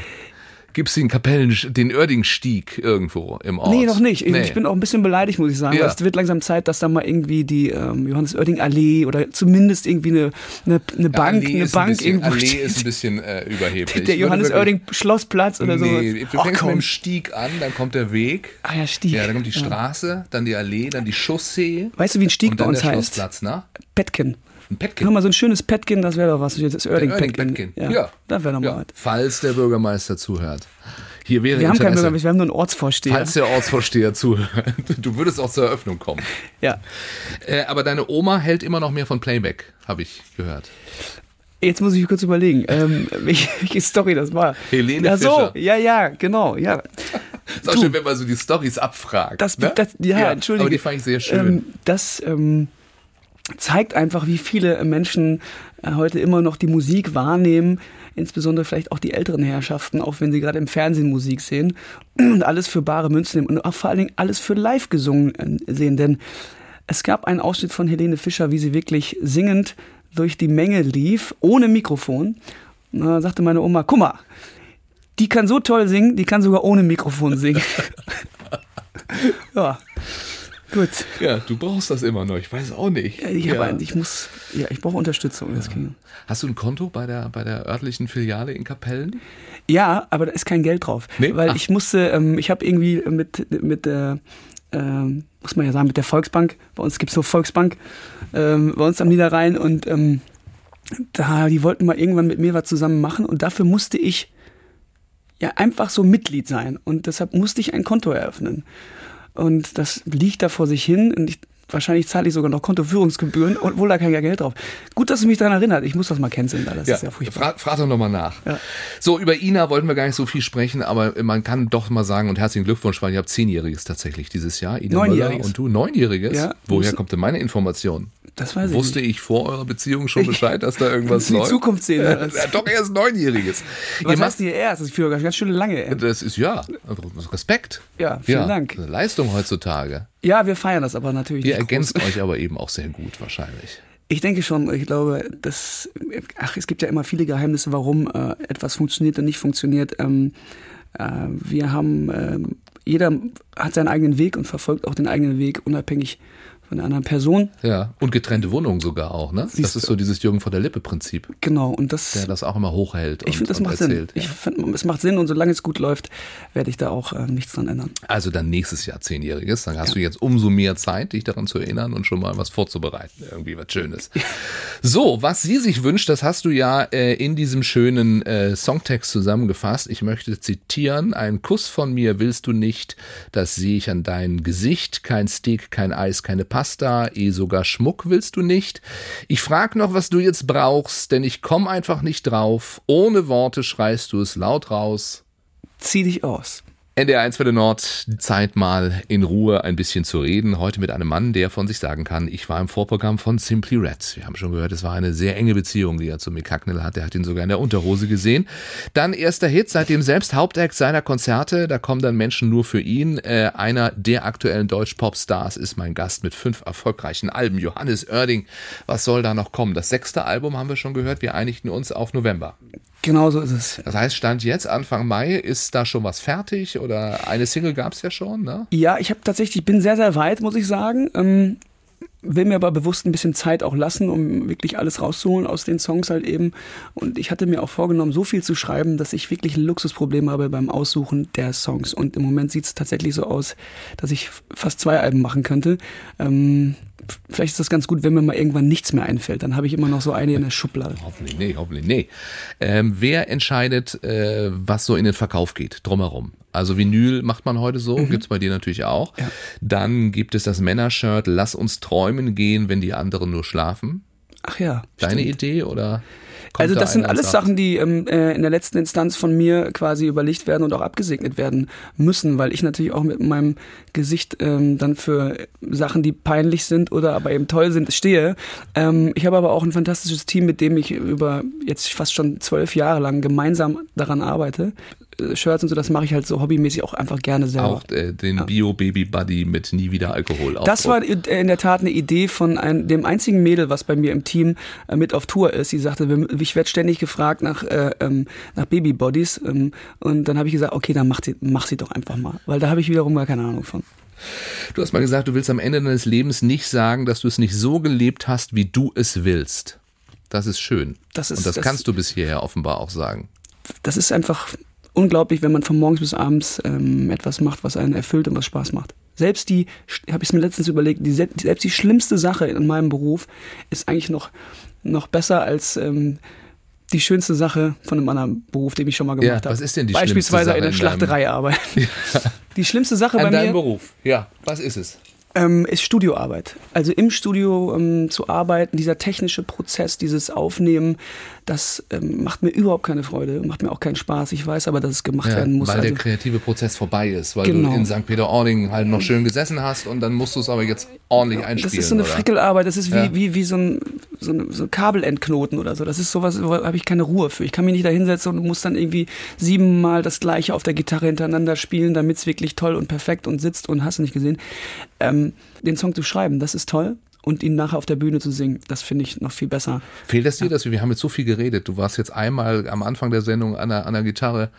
Gibt es den Kapellen, den Oerdingstieg irgendwo im Ort? Nee, noch nicht. Nee. Ich bin auch ein bisschen beleidigt, muss ich sagen. Ja. Es wird langsam Zeit, dass da mal irgendwie die ähm, Johannes Oerding Allee oder zumindest irgendwie eine, eine, eine Bank, ja, eine Bank bisschen, irgendwo Allee steht. ist ein bisschen äh, überheblich. Der Johannes Oerding Schlossplatz oder so. Nee, du fängst mit dem Stieg an, dann kommt der Weg. Ah ja, Stieg. Ja, dann kommt die Straße, dann die Allee, dann die Chaussee. Weißt du, wie ein Stieg bei uns heißt? Schlossplatz, ne? Petken. Ein Petkin. Hör mal, so ein schönes Petkin, das wäre doch was. Das Oerding Petkin. Petkin. Ja, ja. Das wäre doch mal ja. was. Falls der Bürgermeister zuhört. Hier wäre Wir haben keinen. Bürgermeister, wir haben nur einen Ortsvorsteher. Falls der Ortsvorsteher zuhört. Du würdest auch zur Eröffnung kommen. ja. Äh, aber deine Oma hält immer noch mehr von Playback, habe ich gehört. Jetzt muss ich kurz überlegen, ähm, welche, Story das war. Helene ja, so, Fischer. ja, ja, genau, ja. Ist auch Du. schön, wenn man so die Stories abfragt. Das, ne? das, ja, entschuldige. Aber die fand ich sehr schön. Ähm, das ähm, zeigt einfach, wie viele Menschen äh, heute immer noch die Musik wahrnehmen, insbesondere vielleicht auch die älteren Herrschaften, auch wenn sie gerade im Fernsehen Musik sehen und alles für bare Münze nehmen und auch vor allen Dingen alles für live gesungen äh, sehen. Denn es gab einen Ausschnitt von Helene Fischer, wie sie wirklich singend durch die Menge lief, ohne Mikrofon. Da sagte meine Oma, guck mal, die kann so toll singen, die kann sogar ohne Mikrofon singen. ja, gut. ja, du brauchst das immer noch. Ich weiß auch nicht. Ja, ich, hab, ich muss, ja, ich brauche Unterstützung. Ging. Hast du ein Konto bei der, bei der örtlichen Filiale in Kapellen? Ja, aber da ist kein Geld drauf. Nee? Weil Ach. ich musste, ähm, ich habe irgendwie mit, mit der, ähm, muss man ja sagen, mit der Volksbank, bei uns gibt's so Volksbank, ähm, bei uns am Niederrhein und ähm, da, die wollten mal irgendwann mit mir was zusammen machen und dafür musste ich ja einfach so Mitglied sein und deshalb musste ich ein Konto eröffnen. Und das liegt da vor sich hin und ich, wahrscheinlich zahle ich sogar noch Kontoführungsgebühren, obwohl da kein Geld drauf. Gut, dass du mich daran erinnert. Ich muss das mal canceln, da. das ist ja furchtbar. Fra frag doch nochmal nach. Ja. So, über Ina wollten wir gar nicht so viel sprechen, aber man kann doch mal sagen, und herzlichen Glückwunsch, weil ihr habt Zehnjähriges tatsächlich dieses Jahr. Ina Möller Neunjähriges. und du, Neunjähriges? Ja. Woher kommt denn meine Information? Das weiß ich Wusste nicht. ich vor eurer Beziehung schon Bescheid, dass da irgendwas du die läuft? Zukunft sehen, was? ja, doch erst Neunjähriges. Was Ihr heißt hier erst? Das ist für ganz schön lange. Das ist ja Respekt. Ja, vielen ja, Dank. Leistung heutzutage. Ja, wir feiern das aber natürlich Ihr ergänzt groß. euch aber eben auch sehr gut wahrscheinlich. Ich denke schon, ich glaube, dass, ach, es gibt ja immer viele Geheimnisse, warum äh, etwas funktioniert und nicht funktioniert. Ähm, äh, wir haben, ähm, jeder hat seinen eigenen Weg und verfolgt auch den eigenen Weg, unabhängig von der anderen Person. Ja, und getrennte Wohnungen sogar auch, ne? Siehst das ist so dieses Jürgen von der Lippe-Prinzip, Genau, und das, der das auch immer hochhält und, ich finde, das macht erzählt. Sinn. Ich finde, es macht Sinn und solange es gut läuft, werde ich da auch äh, nichts dran ändern. Also dann nächstes Jahr Zehnjähriges, dann hast du jetzt umso mehr Zeit, dich daran zu erinnern und schon mal was vorzubereiten, irgendwie was Schönes. So, was sie sich wünscht, das hast du ja äh, in diesem schönen äh, Songtext zusammengefasst. Ich möchte zitieren, ein Kuss von mir willst du nicht, das sehe ich an deinem Gesicht, kein Steak, kein Eis, keine Pasta, eh sogar Schmuck willst du nicht. Ich frag noch, was du jetzt brauchst, denn ich komm einfach nicht drauf. Ohne Worte schreist du es laut raus. Zieh dich aus. NDR 1 für den Nord, Zeit mal in Ruhe ein bisschen zu reden. Heute mit einem Mann, der von sich sagen kann, ich war im Vorprogramm von Simply Red. Wir haben schon gehört, es war eine sehr enge Beziehung, die er zu Mick Hucknall hat. Er hat ihn sogar in der Unterhose gesehen. Dann erster Hit, seitdem selbst Hauptakt seiner Konzerte. Da kommen dann Menschen nur für ihn. Äh, einer der aktuellen Deutsch-Pop-Stars ist mein Gast mit fünf erfolgreichen Alben. Johannes Oerding. Was soll da noch kommen? Das sechste Album haben wir schon gehört. Wir einigten uns auf November. Genau so ist es. Das heißt, Stand jetzt, Anfang Mai, ist da schon was fertig oder eine Single gab es ja schon, ne? Ja, ich habe tatsächlich, ich bin sehr, sehr weit, muss ich sagen. Ähm, will mir aber bewusst ein bisschen Zeit auch lassen, um wirklich alles rauszuholen aus den Songs halt eben. Und ich hatte mir auch vorgenommen, so viel zu schreiben, dass ich wirklich ein Luxusproblem habe beim Aussuchen der Songs. Und im Moment sieht es tatsächlich so aus, dass ich fast zwei Alben machen könnte. Ähm, vielleicht ist das ganz gut, wenn mir mal irgendwann nichts mehr einfällt. Dann habe ich immer noch so eine in der Schublade. Hoffentlich nee, hoffentlich nee. Ähm, wer entscheidet, äh, was so in den Verkauf geht, drumherum? Also Vinyl macht man heute so, gibt's bei dir natürlich auch. Ja. Dann gibt es das Männershirt, lass uns träumen gehen, wenn die anderen nur schlafen. Ach ja. Deine stimmt. Idee oder? Also das sind alles Sachen, die ähm, äh, in der letzten Instanz von mir quasi überlegt werden und auch abgesegnet werden müssen, weil ich natürlich auch mit meinem Gesicht ähm, dann für Sachen, die peinlich sind oder aber eben toll sind, stehe. Ähm, ich habe aber auch ein fantastisches Team, mit dem ich über jetzt fast schon zwölf Jahre lang gemeinsam daran arbeite. Shirts und so, das mache ich halt so hobbymäßig auch einfach gerne selber. Auch äh, den ja. Bio-Baby-Buddy mit nie wieder Alkohol. Das war in der Tat eine Idee von ein, dem einzigen Mädel, was bei mir im Team äh, mit auf Tour ist. Sie sagte, ich werde ständig gefragt nach, äh, ähm, nach Baby-Bodies. Ähm, und dann habe ich gesagt, okay, dann mach sie, mach sie doch einfach mal. Weil da habe ich wiederum gar keine Ahnung von. Du hast mal gesagt, du willst am Ende deines Lebens nicht sagen, dass du es nicht so gelebt hast, wie du es willst. Das ist schön. Das ist, Und das, das kannst du bis hierher offenbar auch sagen. Das ist einfach unglaublich, wenn man von morgens bis abends ähm, etwas macht, was einen erfüllt und was Spaß macht. Selbst die, habe ich mir letztens überlegt, die, selbst die schlimmste Sache in meinem Beruf ist eigentlich noch, noch besser als ähm, die schönste Sache von einem anderen Beruf, den ich schon mal gemacht ja, habe. Was ist denn die Beispielsweise schlimmste Sache in der Schlachterei arbeiten. Ja. Die schlimmste Sache An bei mir. deinem Beruf, ja. Was ist es? Ähm, ist Studioarbeit. Also im Studio ähm, zu arbeiten, dieser technische Prozess, dieses Aufnehmen, das ähm, macht mir überhaupt keine Freude, macht mir auch keinen Spaß. Ich weiß aber, dass es gemacht ja, werden muss. Weil also, der kreative Prozess vorbei ist, weil genau. du in St. Peter-Ording halt noch schön gesessen hast und dann musst du es aber jetzt ordentlich einspielen. Das ist so eine oder? Frickelarbeit, das ist wie, ja. wie, wie so ein, so ein so Kabelendknoten oder so. Das ist sowas, da habe ich keine Ruhe für. Ich kann mich nicht da hinsetzen und muss dann irgendwie siebenmal das gleiche auf der Gitarre hintereinander spielen, damit es wirklich toll und perfekt und sitzt und hast du nicht gesehen. Ähm, den Song zu schreiben, das ist toll und ihn nachher auf der Bühne zu singen, das finde ich noch viel besser. Fehlt es dir, ja. dass wir, wir haben jetzt so viel geredet, du warst jetzt einmal am Anfang der Sendung an der, an der Gitarre,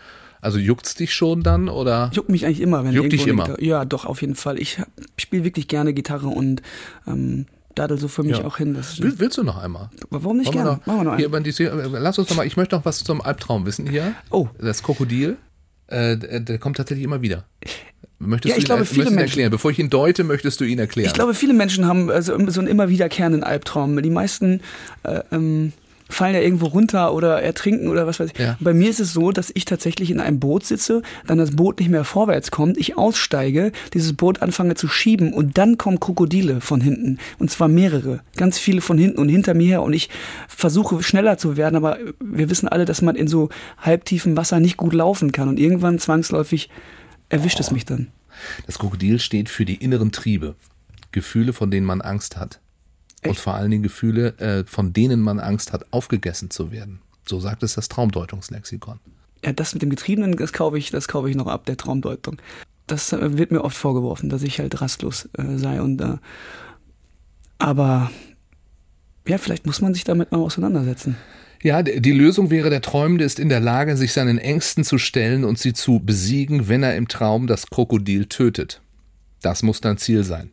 also juckt's dich schon dann oder? Juckt mich eigentlich immer, wenn Juckt dich immer? Gitarre, ja, doch auf jeden Fall. Ich spiele wirklich gerne Gitarre und ähm, dadel so für mich ja. auch hin. Will, willst du noch einmal? Warum nicht gerne? Noch, Machen wir noch einmal. Hier, lass uns noch mal. Ich möchte noch was zum Albtraum wissen hier. Oh, das Krokodil. Äh, der kommt tatsächlich immer wieder. Möchtest ja, ich du ihn, glaube, viele Menschen, erklären? Bevor ich ihn deute, möchtest du ihn erklären. Ich glaube, viele Menschen haben also so einen immer wiederkehrenden Albtraum. Die meisten äh, ähm, fallen ja irgendwo runter oder ertrinken oder was weiß ich. Ja. Bei mir ist es so, dass ich tatsächlich in einem Boot sitze, dann das Boot nicht mehr vorwärts kommt, ich aussteige, dieses Boot anfange zu schieben und dann kommen Krokodile von hinten. Und zwar mehrere. Ganz viele von hinten und hinter mir her. Und ich versuche schneller zu werden, aber wir wissen alle, dass man in so halbtiefem Wasser nicht gut laufen kann. Und irgendwann zwangsläufig erwischt oh. es mich dann. Das Krokodil steht für die inneren Triebe, Gefühle, von denen man Angst hat. Echt? Und vor allen Dingen Gefühle, äh, von denen man Angst hat, aufgegessen zu werden. So sagt es das Traumdeutungslexikon. Ja, das mit dem Getriebenen, das kaufe ich, das kaufe ich noch ab, der Traumdeutung. Das äh, wird mir oft vorgeworfen, dass ich halt rastlos äh, sei und äh, aber ja, vielleicht muss man sich damit mal auseinandersetzen. Ja, die Lösung wäre, der Träumende ist in der Lage, sich seinen Ängsten zu stellen und sie zu besiegen, wenn er im Traum das Krokodil tötet. Das muss dein Ziel sein.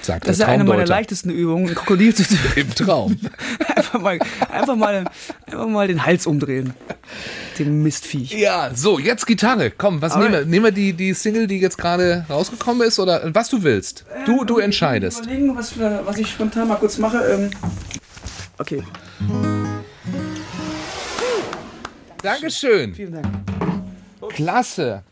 Sagt das ist ja eine meiner leichtesten Übungen, ein Krokodil zu töten. Im Traum. einfach, mal, einfach, mal, einfach mal den Hals umdrehen. Dem Mistviech. Ja, so, jetzt Gitarre. Komm, was nehmen wir? Nehmen wir die, die Single, die jetzt gerade rausgekommen ist oder was du willst? Du, du entscheidest. Ich überlegen, was, was ich spontan mal kurz mache. Ähm, okay. Dankeschön. Vielen Dank. Klasse.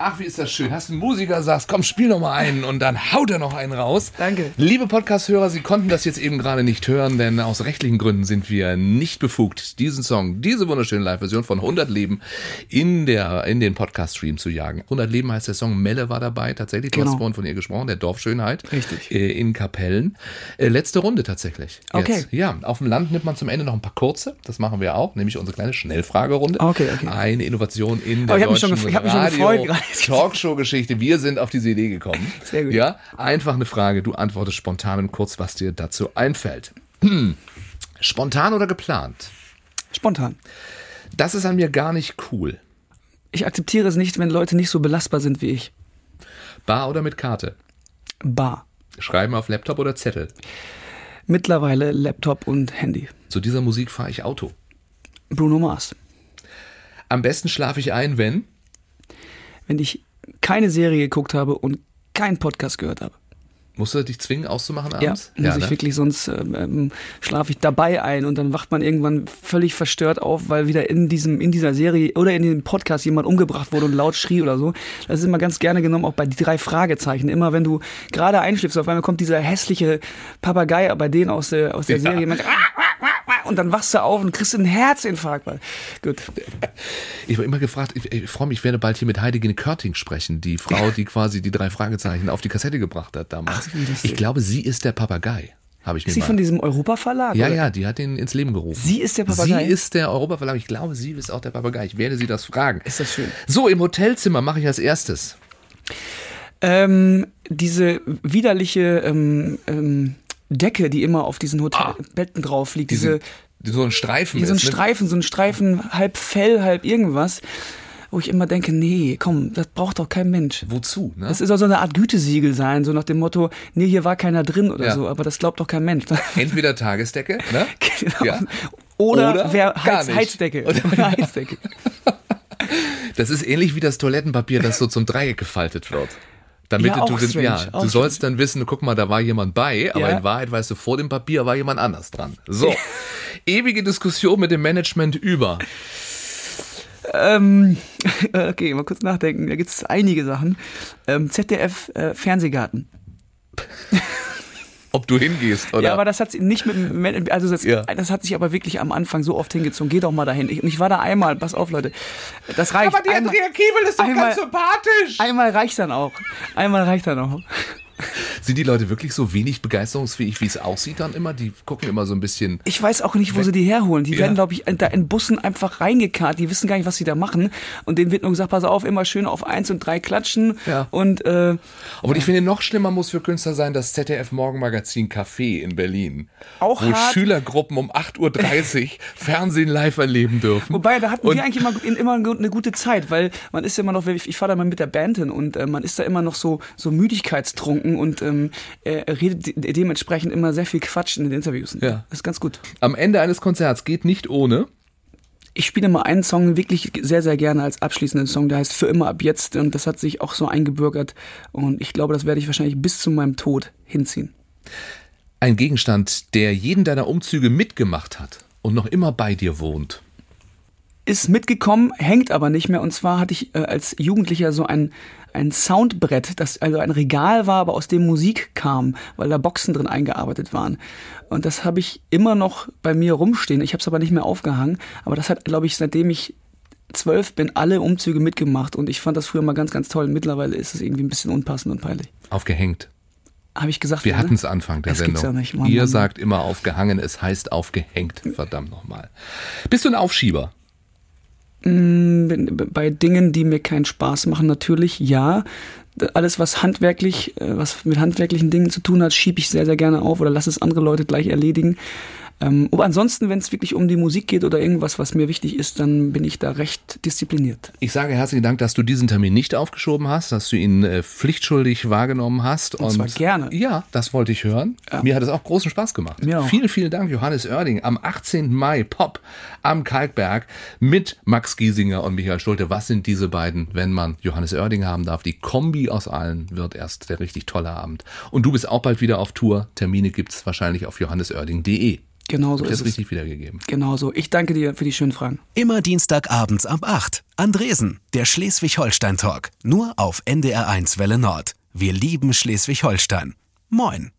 Ach, wie ist das schön. Hast einen Musiker, sagst, komm, spiel noch mal einen und dann haut er noch einen raus. Danke. Liebe Podcast-Hörer, Sie konnten das jetzt eben gerade nicht hören, denn aus rechtlichen Gründen sind wir nicht befugt, diesen Song, diese wunderschöne Live-Version von 100 Leben in, der, in den Podcast-Stream zu jagen. 100 Leben heißt der Song, Melle war dabei, tatsächlich, du genau. hast vorhin von ihr gesprochen, der Dorfschönheit. Richtig. Äh, in Kapellen. Äh, letzte Runde tatsächlich. Jetzt. Okay. Ja, auf dem Land nimmt man zum Ende noch ein paar kurze, das machen wir auch, nämlich unsere kleine Schnellfragerunde. Okay, okay. Eine Innovation in der oh, ich deutschen mich schon, ich hab mich schon gefreut gerade. Talkshow Geschichte. Wir sind auf diese Idee gekommen. Sehr gut. Ja, einfach eine Frage. Du antwortest spontan und kurz, was dir dazu einfällt. Hm. Spontan oder geplant? Spontan. Das ist an mir gar nicht cool. Ich akzeptiere es nicht, wenn Leute nicht so belastbar sind wie ich. Bar oder mit Karte? Bar. Schreiben auf Laptop oder Zettel? Mittlerweile Laptop und Handy. Zu dieser Musik fahre ich Auto. Bruno Mars. Am besten schlafe ich ein, wenn? Wenn ich keine Serie geguckt habe und keinen Podcast gehört habe. Musst du dich zwingen, auszumachen abends? Ja, muss ja, ich ne? wirklich, sonst ähm, ähm, schlafe ich dabei ein und dann wacht man irgendwann völlig verstört auf, weil wieder in diesem, in dieser Serie oder in dem Podcast jemand umgebracht wurde und laut schrie oder so. Das ist immer ganz gerne genommen, auch bei die drei Fragezeichen. Immer wenn du gerade einschläfst, auf einmal kommt dieser hässliche Papagei bei denen aus der, aus der ja. Serie. Man, und dann wachst du auf und kriegst einen Herzinfarkt. Gut. Ich war immer gefragt, ich, ich freue mich, ich werde bald hier mit Heideggen Körting sprechen, die Frau, die quasi die drei Fragezeichen auf die Kassette gebracht hat damals. Ach, ich glaube, sie ist der Papagei. Habe ich ist sie mal. von diesem Europa-Verlag? Ja, oder? ja, die hat ihn ins Leben gerufen. Sie ist der Papagei? Sie ist der Europa-Verlag. Ich glaube, sie ist auch der Papagei. Ich werde sie das fragen. Ist das schön. So, im Hotelzimmer mache ich als erstes. Ähm, diese widerliche ähm, ähm, Decke, die immer auf diesen Hotelbetten ah, drauf liegt. Diese, diese, so ein Streifen. So ein ne? Streifen, so ein Streifen, halb Fell, halb irgendwas wo ich immer denke, nee, komm, das braucht doch kein Mensch. Wozu? Ne? Das ist auch so eine Art Gütesiegel sein, so nach dem Motto, nee, hier war keiner drin oder ja. so, aber das glaubt doch kein Mensch. Entweder Tagesdecke, ne? genau. ja. Oder, oder wer Heiz, Heizdecke. Oder Heizdecke. das ist ähnlich wie das Toilettenpapier, das so zum Dreieck gefaltet wird. Damit ja, du, strange, ja, du sollst strange. dann wissen, guck mal, da war jemand bei, aber ja. in Wahrheit weißt du, vor dem Papier war jemand anders dran. So. Ewige Diskussion mit dem Management über. Ähm, okay, mal kurz nachdenken. Da gibt es einige Sachen. Ähm, ZDF äh, Fernsehgarten. Ob du hingehst, oder? Ja, aber das hat nicht mit, also das, ja. das hat sich aber wirklich am Anfang so oft hingezogen. Geh doch mal dahin. Ich, ich war da einmal, pass auf, Leute. Das reicht. Aber die einmal, Andrea Kiebel ist doch einmal, ganz sympathisch. Einmal reicht dann auch. Einmal reicht dann auch. Sind die Leute wirklich so wenig begeisterungsfähig, wie es aussieht dann immer? Die gucken immer so ein bisschen. Ich weiß auch nicht, wo sie die herholen. Die ja. werden, glaube ich, da in Bussen einfach reingekarrt. Die wissen gar nicht, was sie da machen. Und denen wird nur gesagt, pass auf, immer schön auf eins und drei klatschen. Ja. Und, äh, Aber ich finde, noch schlimmer muss für Künstler sein das ZDF Morgenmagazin Café in Berlin. Auch Wo hart. Schülergruppen um 8.30 Uhr Fernsehen live erleben dürfen. Wobei, da hatten und wir eigentlich immer, immer eine gute Zeit, weil man ist ja immer noch, ich fahre da mal mit der Band hin und äh, man ist da immer noch so, so müdigkeitstrunken und ähm, er redet dementsprechend immer sehr viel Quatsch in den Interviews. Ja. Das ist ganz gut. Am Ende eines Konzerts geht nicht ohne. Ich spiele mal einen Song wirklich sehr, sehr gerne als abschließenden Song, der heißt Für immer ab jetzt und das hat sich auch so eingebürgert und ich glaube, das werde ich wahrscheinlich bis zu meinem Tod hinziehen. Ein Gegenstand, der jeden deiner Umzüge mitgemacht hat und noch immer bei dir wohnt ist mitgekommen, hängt aber nicht mehr. Und zwar hatte ich äh, als Jugendlicher so ein, ein Soundbrett, das also ein Regal war, aber aus dem Musik kam, weil da Boxen drin eingearbeitet waren. Und das habe ich immer noch bei mir rumstehen. Ich habe es aber nicht mehr aufgehangen. Aber das hat, glaube ich, seitdem ich zwölf bin, alle Umzüge mitgemacht. Und ich fand das früher mal ganz, ganz toll. Mittlerweile ist es irgendwie ein bisschen unpassend und peinlich. Aufgehängt. Habe ich gesagt? Wir hatten es Anfang der das Sendung. Ja nicht. Mann, Ihr Mann. sagt immer aufgehangen, es heißt aufgehängt. Verdammt nochmal. Bist du ein Aufschieber? Mm, bei Dingen, die mir keinen Spaß machen, natürlich ja. Alles, was handwerklich, äh, was mit handwerklichen Dingen zu tun hat, schiebe ich sehr, sehr gerne auf oder lasse es andere Leute gleich erledigen. Ähm, aber ansonsten, wenn es wirklich um die Musik geht oder irgendwas, was mir wichtig ist, dann bin ich da recht diszipliniert. Ich sage herzlichen Dank, dass du diesen Termin nicht aufgeschoben hast, dass du ihn äh, pflichtschuldig wahrgenommen hast. Und, und zwar gerne. Ja, das wollte ich hören. Ja. Mir hat es auch großen Spaß gemacht. Mir auch. Vielen, vielen Dank, Johannes Oerding. Am 18. Mai Pop am Kalkberg mit Max Giesinger und Michael Schulte. Was sind diese beiden, wenn man Johannes Oerding haben darf? Die Kombi aus allen wird erst der richtig tolle Abend. Und du bist auch bald wieder auf Tour. Termine gibt es wahrscheinlich auf johannesörding.de. Genau so ist das richtig es. wiedergegeben. Genau so. Ich danke dir für die schönen Fragen. Immer Dienstagabends ab 8. Andresen, der Schleswig-Holstein-Talk. Nur auf NDR1 Welle Nord. Wir lieben Schleswig-Holstein. Moin.